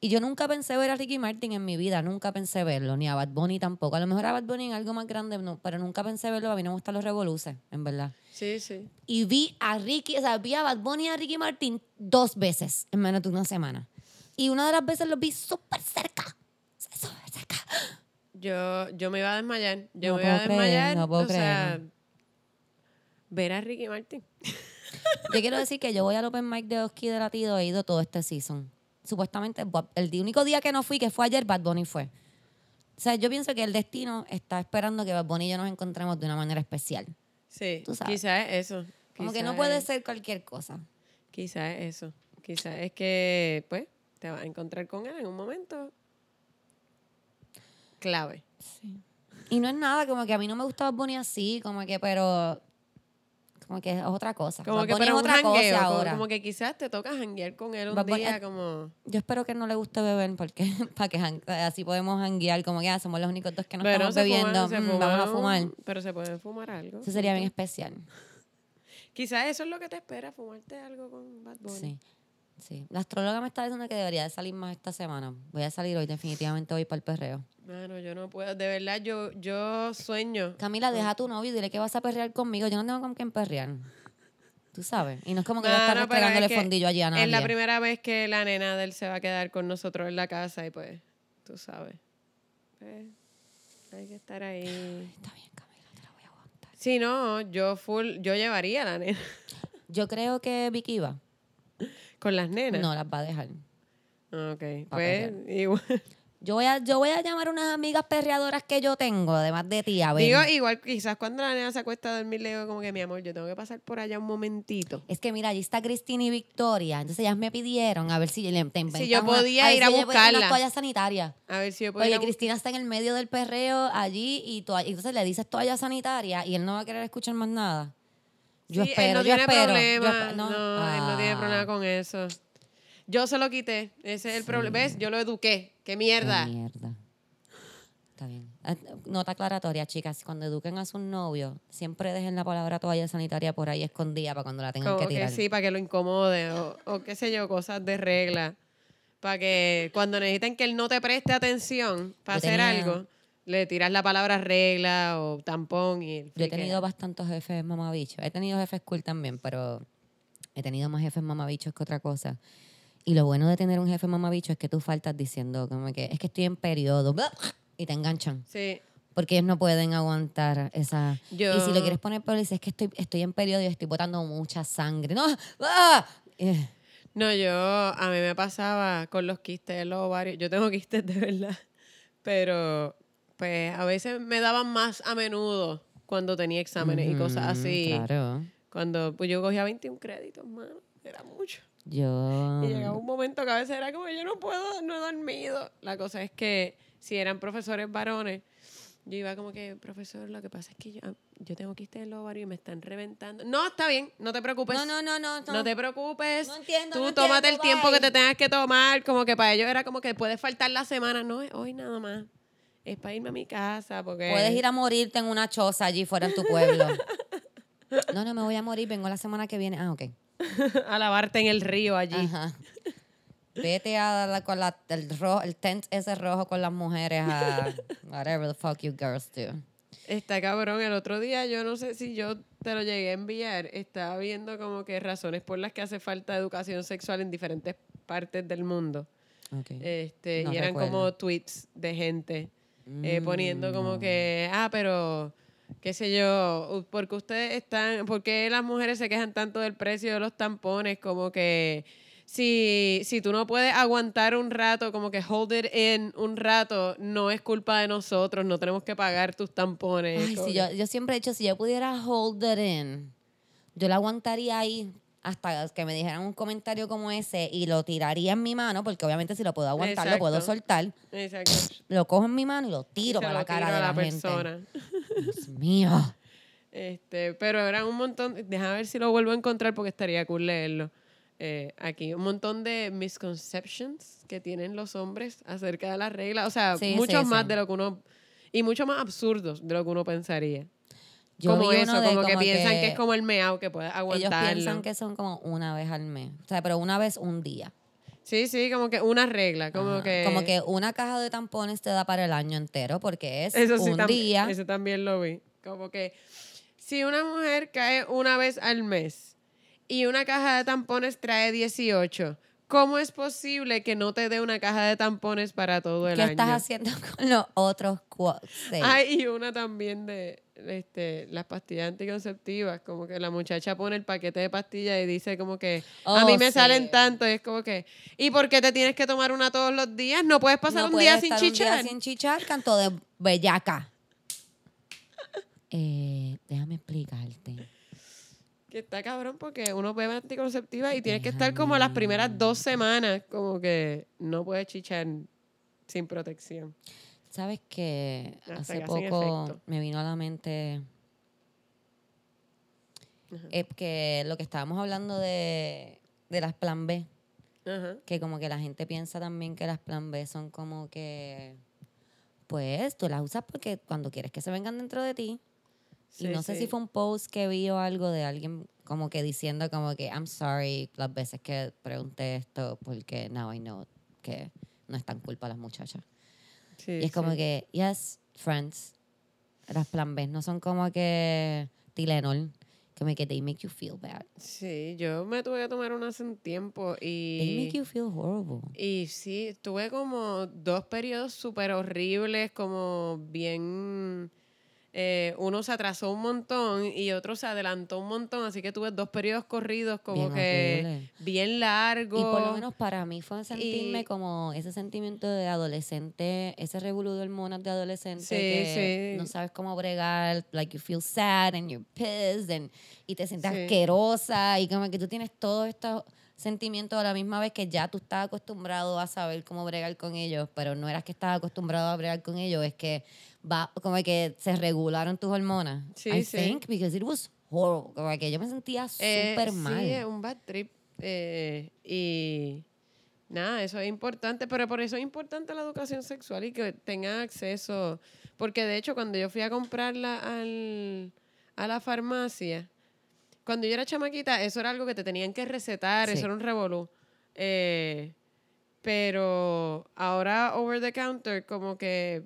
y yo nunca pensé ver a Ricky Martin en mi vida, nunca pensé verlo, ni a Bad Bunny tampoco. A lo mejor a Bad Bunny en algo más grande, no, pero nunca pensé verlo, a mí no me gustan los revoluces, en verdad.
Sí, sí.
Y vi a Ricky, o sea, vi a Bad Bunny y a Ricky Martin dos veces en menos de una semana. Y una de las veces los vi súper cerca, súper cerca.
Yo, yo me iba a desmayar. Yo
No
me iba a
puedo creer,
desmayar.
no puedo
o sea,
creerlo.
Ver a Ricky Martin.
Yo quiero decir que yo voy al Open Mic de Oski de Latido, he ido todo este season. Supuestamente, el único día que no fui, que fue ayer, Bad Bunny fue. O sea, yo pienso que el destino está esperando que Bad Bunny y yo nos encontremos de una manera especial.
Sí,
Tú sabes.
quizás es eso.
Como que no puede ser cualquier cosa.
Quizás es eso. Quizás es que, pues, te vas a encontrar con él en un momento clave.
Y no es nada, como que a mí no me gusta Bad Bunny así, como que, pero como que es otra cosa.
Como
Bad
que
Bunny
pero
es
un
otra cosa
como,
ahora.
como que quizás te toca janguear con él un
Bad Bunny-
día como...
Yo espero que no le guste beber porque para que jan- así podemos janguear como que ah, somos los únicos dos que no estamos
se
bebiendo,
fuman- se
mm, vamos a fumar.
Pero se puede fumar algo.
Eso sería bien especial.
Quizás eso es lo que te espera, fumarte algo con Bad Bunny.
Sí. Sí. La astróloga me está diciendo que debería de salir más esta semana. Voy a salir hoy, definitivamente voy para el perreo.
Mano, yo no puedo. De verdad, yo, yo sueño.
Camila, deja a tu novio y dile que vas a perrear conmigo. Yo no tengo con quién perrear. Tú sabes. Y no es como que voy a estar
es que
fondillo allí a nadie.
Es la primera vez que la nena de él se va a quedar con nosotros en la casa y pues, tú sabes. Pues, hay que estar ahí.
Está bien, Camila, te la voy a aguantar.
Si no, yo full, yo llevaría a la nena.
Yo creo que Vicky va.
Con las nenas.
No las va a dejar.
Ok,
Pa'
pues igual.
Yo voy, a, yo voy a llamar a unas amigas perreadoras que yo tengo, además de ti, a ver.
Digo, igual quizás cuando la nena se acuesta a dormir le digo como que mi amor, yo tengo que pasar por allá un momentito.
Es que mira, allí está Cristina y Victoria. Entonces ellas me pidieron a ver si le te
Si yo
una-
podía
ver
ir a
si yo podía-
buscarla.
Unas toallas sanitarias.
A ver si yo puedo ir
Oye,
a bu-
Cristina está en el medio del perreo allí y toalla- y entonces le dices toalla sanitaria y él no va a querer escuchar más nada. Yo
Sí,
espero,
él no
yo
tiene
espero. yo
problema.
espe-
no, él no tiene
Ah,
problema con eso. Yo se lo quité. Ese es el problema. ¿Ves? Yo lo eduqué. ¡Qué
qué
mierda!
mierda. Está bien. Ah, Nota aclaratoria, chicas. Cuando eduquen a sus novios, siempre dejen la palabra toalla sanitaria por ahí escondida para cuando la tengan
Como
que
que,
tirar.
sí, para que lo incomode. O, o qué sé yo, cosas de regla. Para que cuando necesiten que él no te preste atención para
Yo
hacer
tenía-
algo, le tiras la palabra regla o tampón y
Yo he tenido bastantes jefes mamabichos. He tenido jefes cool también, pero he tenido más jefes mamabichos que otra cosa. Y lo bueno de tener un jefe mamabicho es que tú faltas diciendo como que es que estoy en periodo y te enganchan.
Sí.
Porque ellos no pueden aguantar esa...
Yo-
Y si lo quieres poner pero dices es que estoy, estoy en periodo y estoy botando mucha sangre. ¡No! ¡Ah! Eh,
No, yo, a mí me pasaba con los quistes de los ovarios. Yo tengo quistes de verdad. Pero, pues, a veces me daban más a menudo cuando tenía exámenes y cosas así.
Claro.
Cuando pues, yo cogía 21 créditos, mano. Era mucho.
Yo...
Y llegaba un momento que a veces era como, yo no puedo, no he dormido. La cosa es que si eran profesores varones, yo iba como que, profesor, lo que pasa es que yo, yo tengo quistes en los ovarios y me están reventando. No, está bien, no te preocupes.
No, no, no, no.
No te preocupes.
No entiendo,
Tú
no
tómate el
entiendo,
tiempo que
bye.
te tengas que tomar. Como que para ellos era como que puedes faltar la semana. No es hoy nada más. Es para irme a mi casa. Porque
Puedes ir a morirte en una choza allí fuera en tu pueblo. No, no, me voy a morir, vengo la semana que viene. Ah, ok.
a lavarte en el río allí.
Ajá. Vete a la, con la, el, rojo, el tent ese rojo con las mujeres a whatever the fuck you girls do.
Está cabrón. El otro día, yo no sé si yo te lo llegué a enviar. Estaba viendo como que razones por las que hace falta educación sexual en diferentes partes del mundo.
Okay.
Este,
No
y eran
recuerdo.
como tweets de gente eh,
Mm,
poniendo como
no.
que, ah, pero qué sé yo, porque ustedes están, porque las mujeres se quejan tanto del precio de los tampones, como que si, si tú no puedes aguantar un rato, como que hold it in un rato, no es culpa de nosotros, no tenemos que pagar tus tampones.
Ay, si yo, yo siempre he dicho, si yo pudiera hold it in, yo la aguantaría ahí hasta que me dijeran un comentario como ese y lo tiraría en mi mano, porque obviamente si lo puedo aguantar, lo puedo
Exacto.
soltar.
Exacto.
Lo cojo en mi mano y lo tiro para la cara de la,
la
gente.
persona.
Dios mío.
Este, pero eran un montón, déjame ver si lo vuelvo a encontrar porque estaría cool leerlo. Eh, aquí, un montón de misconceptions que tienen los hombres acerca de las reglas. O sea,
Sí,
muchos
sí,
más
sí.
de lo que uno. Y mucho más absurdos de lo que uno pensaría.
Yo
como eso,
uno de
como, que
como
piensan que...
que
es como el meao que puedes
Ellos
aguantarlo.
piensan que son como una vez al mes. O sea, pero una vez un día.
Sí, sí, como que una regla. Como
Ajá.
que.
Como que una caja de tampones te da para el año entero porque es
Eso sí,
un día.
Eso también lo vi. Como que si una mujer cae una vez al mes y una caja de tampones trae 18, ¿cómo es posible que no te dé una caja de tampones para todo el
¿Qué
año?
estás haciendo con los otros seis?
Hay y una también de este, las pastillas anticonceptivas, como que la muchacha pone el paquete de pastillas y dice como que a
Oh,
mí me
sí.
salen tanto, y es como que, ¿y por qué te tienes que tomar una todos los días? No puedes pasar
no
un
puedes
día sin
estar un
chichar.
día sin chichar, canto de bellaca. Eh, déjame explicarte.
Que está cabrón porque uno bebe anticonceptiva y tienes que estar como las primeras dos semanas, como que no puedes chichar sin protección.
¿Sabes que
Hasta
hace
que
poco me vino a la mente es que lo que estábamos hablando de, de las plan B,
Ajá.
que como que la gente piensa también que las plan B son como que, pues tú las usas porque cuando quieres que se vengan dentro de ti. y
Sí,
no sé si fue un post que vi o algo de alguien como que diciendo como que I'm sorry las veces que pregunté esto porque now I know que no es tan culpa las muchachas.
Sí,
y es como
sí.
que, yes, friends, las plan B no son como que Tylenol, como que they make you feel bad.
Sí, yo me tuve que tomar una hace un tiempo
They
y...
make you feel horrible.
Y sí, tuve como dos periodos súper horribles, como bien... eh, uno se atrasó un montón y otro se adelantó un montón, así que tuve dos periodos corridos como
Bien
que
horrible.
bien largos.
Y por lo menos para mí fue sentirme
Y-
como ese sentimiento de adolescente, ese revolú de hormonas de adolescente
Sí,
que
sí.
no sabes cómo bregar, like you feel sad and you're pissed and, y te sientes
Sí.
asquerosa y como que tú tienes todos estos sentimientos a la misma vez que ya tú estás acostumbrado a saber cómo bregar con ellos, pero no eras que estabas acostumbrado a bregar con ellos, es que va como que se regularon tus hormonas.
Sí,
I
sí.
think because it was horrible, como que yo me sentía
Eh,
súper mal.
Sí, es un bad trip. eh, y nada, eso es importante, pero por eso es importante la educación sexual y que tengan acceso. Porque de hecho, cuando yo fui a comprarla al, a la farmacia, cuando yo era chamaquita, eso era algo que te tenían que recetar,
Sí.
eso era un revolú. Eh, pero ahora over the counter, como que,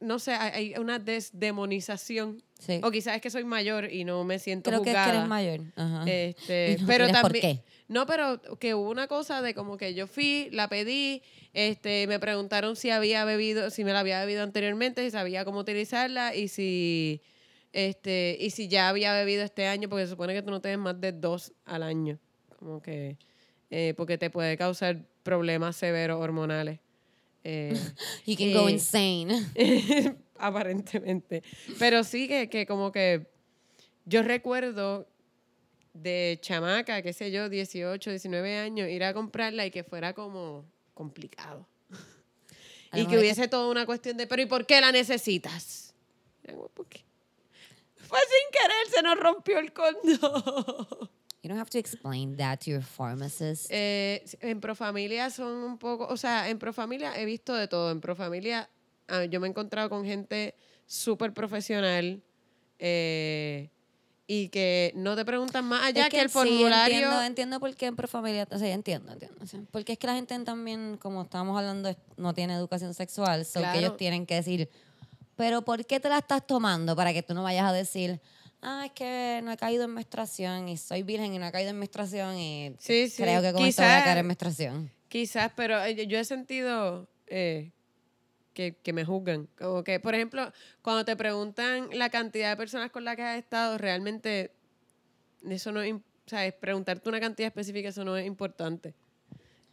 no sé, hay, una desdemonización.
Sí.
O quizás es que soy mayor y no me siento
Creo que es que
juzgada.
eres mayor. Ajá.
Este,
no
pero
tienes por
también,
qué.
no, pero que hubo una cosa de como que yo fui, la pedí, este, me preguntaron si había bebido, si me la había bebido anteriormente, si sabía cómo utilizarla y si, este, y si ya había bebido este año, porque se supone que tú no tienes más de dos al año, como que, eh, porque te puede causar problemas severos hormonales. Eh,
You can go insane.
aparentemente. Pero sí que, que como que yo recuerdo de chamaca, qué sé yo, 18, 19 años, ir a comprarla y que fuera como complicado. Y que hubiese toda una cuestión de, pero ¿y por qué la necesitas? Como, ¿por qué? Fue sin querer, se nos rompió el condón.
You don't have to explain that to your pharmacist.
Eh, en Profamilia son un poco, o sea, en Profamilia he visto de todo. En Profamilia ah, yo me he encontrado con gente súper profesional eh, y que no te preguntan más allá
Es
que, el
sí,
formulario.
entiendo, entiendo por qué en Profamilia. O sea, entiendo, entiendo. o sea, porque es que la gente también, como estábamos hablando, no tiene educación sexual. So
Claro.
que ellos tienen que decir, pero ¿por qué te la estás tomando? Para que tú no vayas a decir, ah, es que no he caído en menstruación y soy virgen y no he caído en menstruación y
Sí, sí.
creo que con esto voy a caer en menstruación.
Quizás, pero eh, yo he sentido eh, que, que me juzgan. Como que, por ejemplo, cuando te preguntan la cantidad de personas con las que has estado, realmente eso no es, im- o sea, es preguntarte una cantidad específica, eso no es importante.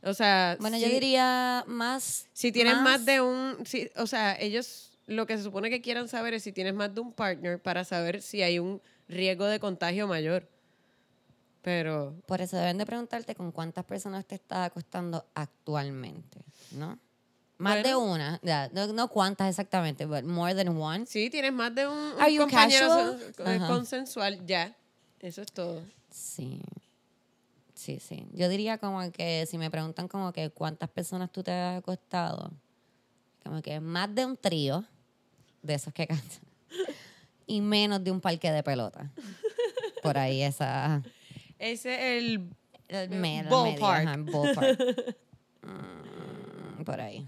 O sea,
Bueno, yo
sí-
diría más...
Si tienes más, de un, si, o sea, ellos lo que se supone que quieran saber es si tienes más de un partner para saber si hay un riesgo de contagio mayor. Pero
Por eso deben de preguntarte con cuántas personas te estás acostando actualmente, ¿no? Más de
Bueno.
una, ya, no, no cuántas exactamente, but more than one.
sí, tienes más de un, un compañero eh,
Ajá.
consensual, ya. Eso es todo.
Sí. Sí, sí. Yo diría como que si me preguntan como que cuántas personas tú te has acostado, como que más de un trío de esos que cantan y menos de un parque de pelota. Por ahí esa
Ese es el
el
Ballpark.
media, ajá, ballpark. Mm, por ahí.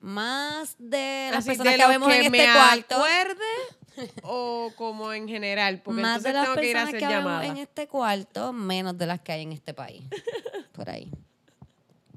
Más de las
así
personas
de
que vemos
que
en este cuarto.
acuerde o como en general, porque
más
entonces
de las
tengo que ir a
personas
hacer
que vemos en este cuarto, menos de las que hay en este país. Por ahí.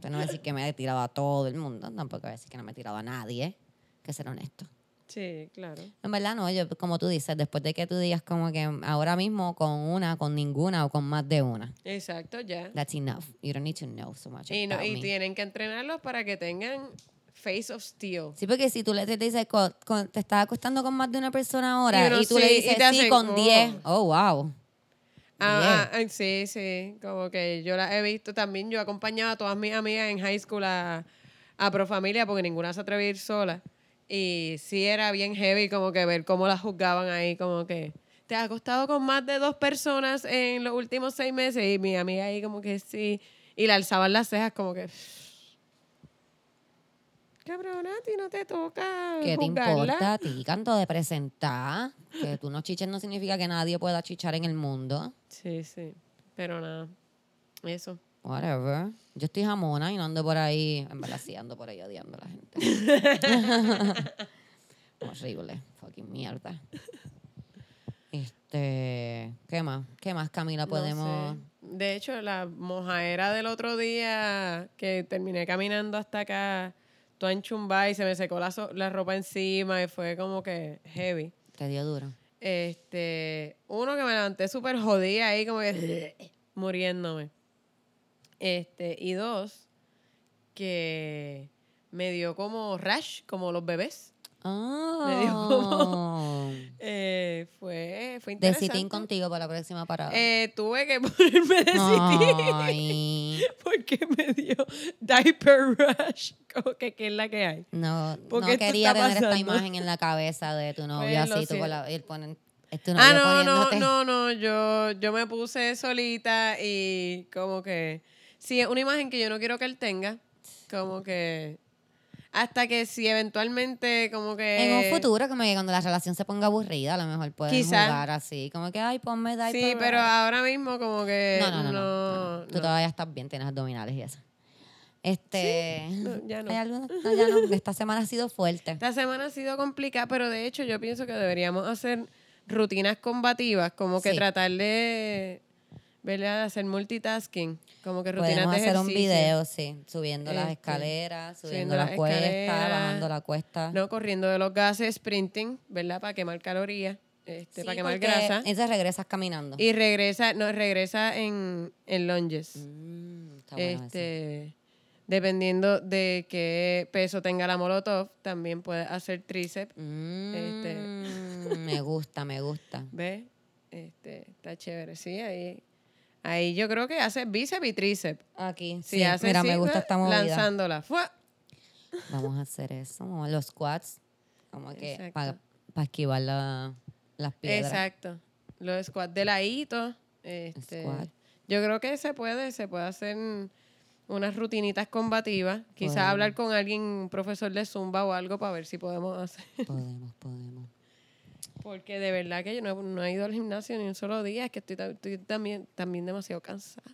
Pero no voy a decir que me he tirado a todo el mundo, tampoco voy a decir que no me he tirado a nadie, que ser honesto.
Sí, claro.
En verdad no, yo, como tú dices, después de que tú digas como que ahora mismo con una, con ninguna o con más de una.
Exacto, ya.
That's enough. You don't need to know so much
Y, no,
about
y
me.
tienen que entrenarlos para que tengan face of steel.
Sí, porque si tú le te dices, co- con- te estás acostando con más de una persona ahora
Y
tú le
sí,
dices sí
hacen,
con
oh.
10, oh, wow.
Ah, ah, ah, sí, sí, como que yo la he visto también, yo acompañaba a todas mis amigas en high school a, a Profamilia porque ninguna se atrevía a ir sola. Y sí era bien heavy como que ver cómo las juzgaban ahí, como que ¿te has acostado con más de dos personas en los últimos seis meses? Y mi amiga ahí como que sí. Y le alzaban las cejas como que... Cabrona, a ti no te toca
¿Qué te
juzgarla.
importa a ti, canto de presentar? Que tú no chiches no significa que nadie pueda chichar en el mundo.
Sí, sí. Pero nada, eso.
Whatever. Yo estoy jamona y no ando por ahí, en verdad sí ando por ahí odiando a la gente. Horrible, fucking mierda. Este, ¿qué más? ¿Qué más, Camila,
No
podemos...?
sé. De hecho, la mojaera del otro día que terminé caminando hasta acá, toda enchumbada y se me secó la, so- la ropa encima y fue como que heavy.
Te dio duro.
Este, uno que me levanté súper jodida ahí, como que muriéndome. Este, y dos, que me dio como rash, como los bebés. Me dio
Oh.
Eh, fue, fue interesante.
sitín contigo para la próxima parada.
Eh, tuve que ponerme de
Ay,
porque me dio diaper rush. Como que, ¿qué es la que hay?
no,
¿Por
no quería tener esta imagen en la cabeza de tu
Pues, lo
así, tú con la, él ponen, tu
Ah, no, no, no, no. Yo, yo me puse solita y como que. Sí, es una imagen que yo no quiero que él tenga. Como que. Hasta que si eventualmente, como que.
En un futuro, como que cuando la relación se ponga aburrida, a lo mejor pueden
Quizá.
jugar así, como que, ay, ponme diaper.
Sí, pero
rush".
ahora mismo, como que.
no, no, no, no, no,
no,
Tú todavía estás bien, tienes abdominales y eso. Este,
no, ya no.
No, ya no, esta semana ha sido fuerte.
Esta semana ha sido complicada, pero de hecho yo pienso que deberíamos hacer rutinas combativas, como que
Sí.
tratar de, ¿verdad? hacer multitasking, como que rutinas
Podemos
de
hacer un video, sí, subiendo las
Este,
escaleras, subiendo
subiendo
cuestas,
escaleras.
bajando la cuesta.
No, corriendo de los gases, sprinting, ¿verdad? Para quemar calorías, este,
Sí,
para quemar grasa.
Entonces regresas caminando.
Y regresa, no, regresa en, en lunges.
Mm, está bueno eso.
este, dependiendo de qué peso tenga la molotov, también puede hacer tríceps. este.
Mm, me gusta, me gusta.
¿Ves? Este, está chévere, sí, ahí. Ahí yo creo que hace bíceps y tríceps.
Aquí,
Si
sí,
hace
mira, me gusta esta movida.
Lanzándola. ¡fua!
Vamos a hacer eso, los squats, como que para esquivar la- las piedras.
Exacto. Los squats de ladito. Este,
Squat.
Yo creo que se puede, se puede hacer unas rutinitas combativas. Quizás hablar con alguien, un profesor de Zumba o algo para ver si podemos hacer.
Podemos, podemos.
Porque de verdad que yo no, no he ido al gimnasio ni un solo día. Es que estoy, estoy también, también demasiado cansada.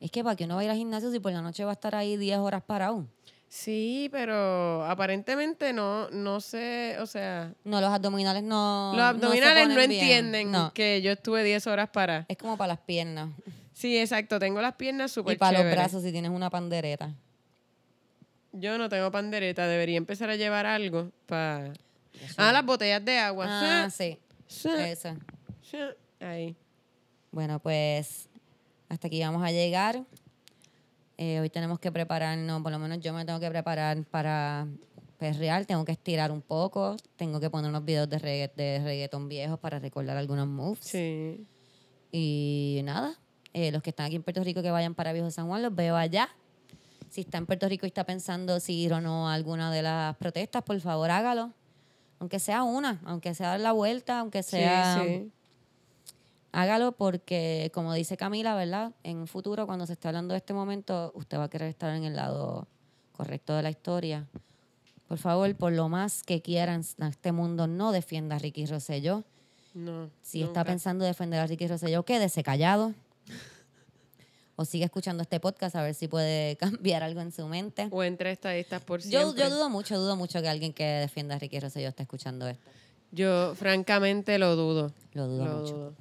Es que para que uno va a ir al gimnasio si por la noche va a estar ahí 10 horas parado.
Sí, pero aparentemente no, no sé, o sea,
No, los abdominales no.
los abdominales no, entienden
No,
que yo estuve 10 horas para.
es como para las piernas.
Sí, exacto, tengo las piernas súper
y para los brazos si tienes una pandereta.
Yo no tengo pandereta, debería empezar a llevar algo para... Ah, las botellas de agua.
Ah, sí.
Sí. Ahí.
Bueno, pues hasta aquí vamos a llegar. Eh, hoy tenemos que prepararnos, por lo menos yo me tengo que preparar para perrear, tengo que estirar un poco, tengo que poner unos videos de, regga- de reggaetón viejos para recordar algunos moves.
Sí.
Y nada, eh, los que están aquí en Puerto Rico que vayan para Viejo San Juan, los veo allá. Si está en Puerto Rico y está pensando si ir o no a alguna de las protestas, por favor hágalo. Aunque sea una, aunque sea dar la vuelta, aunque sea...
Sí, sí.
Hágalo porque, como dice Camila, ¿verdad? En un futuro, cuando se esté hablando de este momento, usted va a querer estar en el lado correcto de la historia. Por favor, por lo más que quieran en este mundo, no defienda a Ricky Rosselló.
No.
Si está pensando defender a Ricky Rosselló, quédese callado. O sigue escuchando este podcast a ver si puede cambiar algo en su mente.
O entre estadistas por
Yo,
siempre.
yo dudo mucho, dudo mucho que alguien que defienda a Ricky Rosselló esté escuchando esto.
Yo, francamente, lo dudo.
Lo dudo
Lo
mucho.
dudo.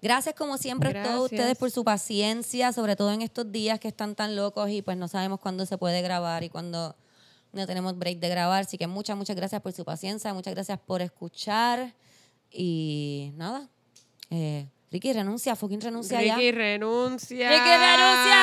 Gracias como siempre a todos ustedes por su paciencia, sobre todo en estos días que están tan locos y pues no sabemos cuándo se puede grabar y cuándo no tenemos break de grabar. Así que muchas, muchas gracias por su paciencia, muchas gracias por escuchar y nada. Eh, Ricky, renuncia, fucking renuncia ya.
Ricky renuncia.
¡Ricky renuncia!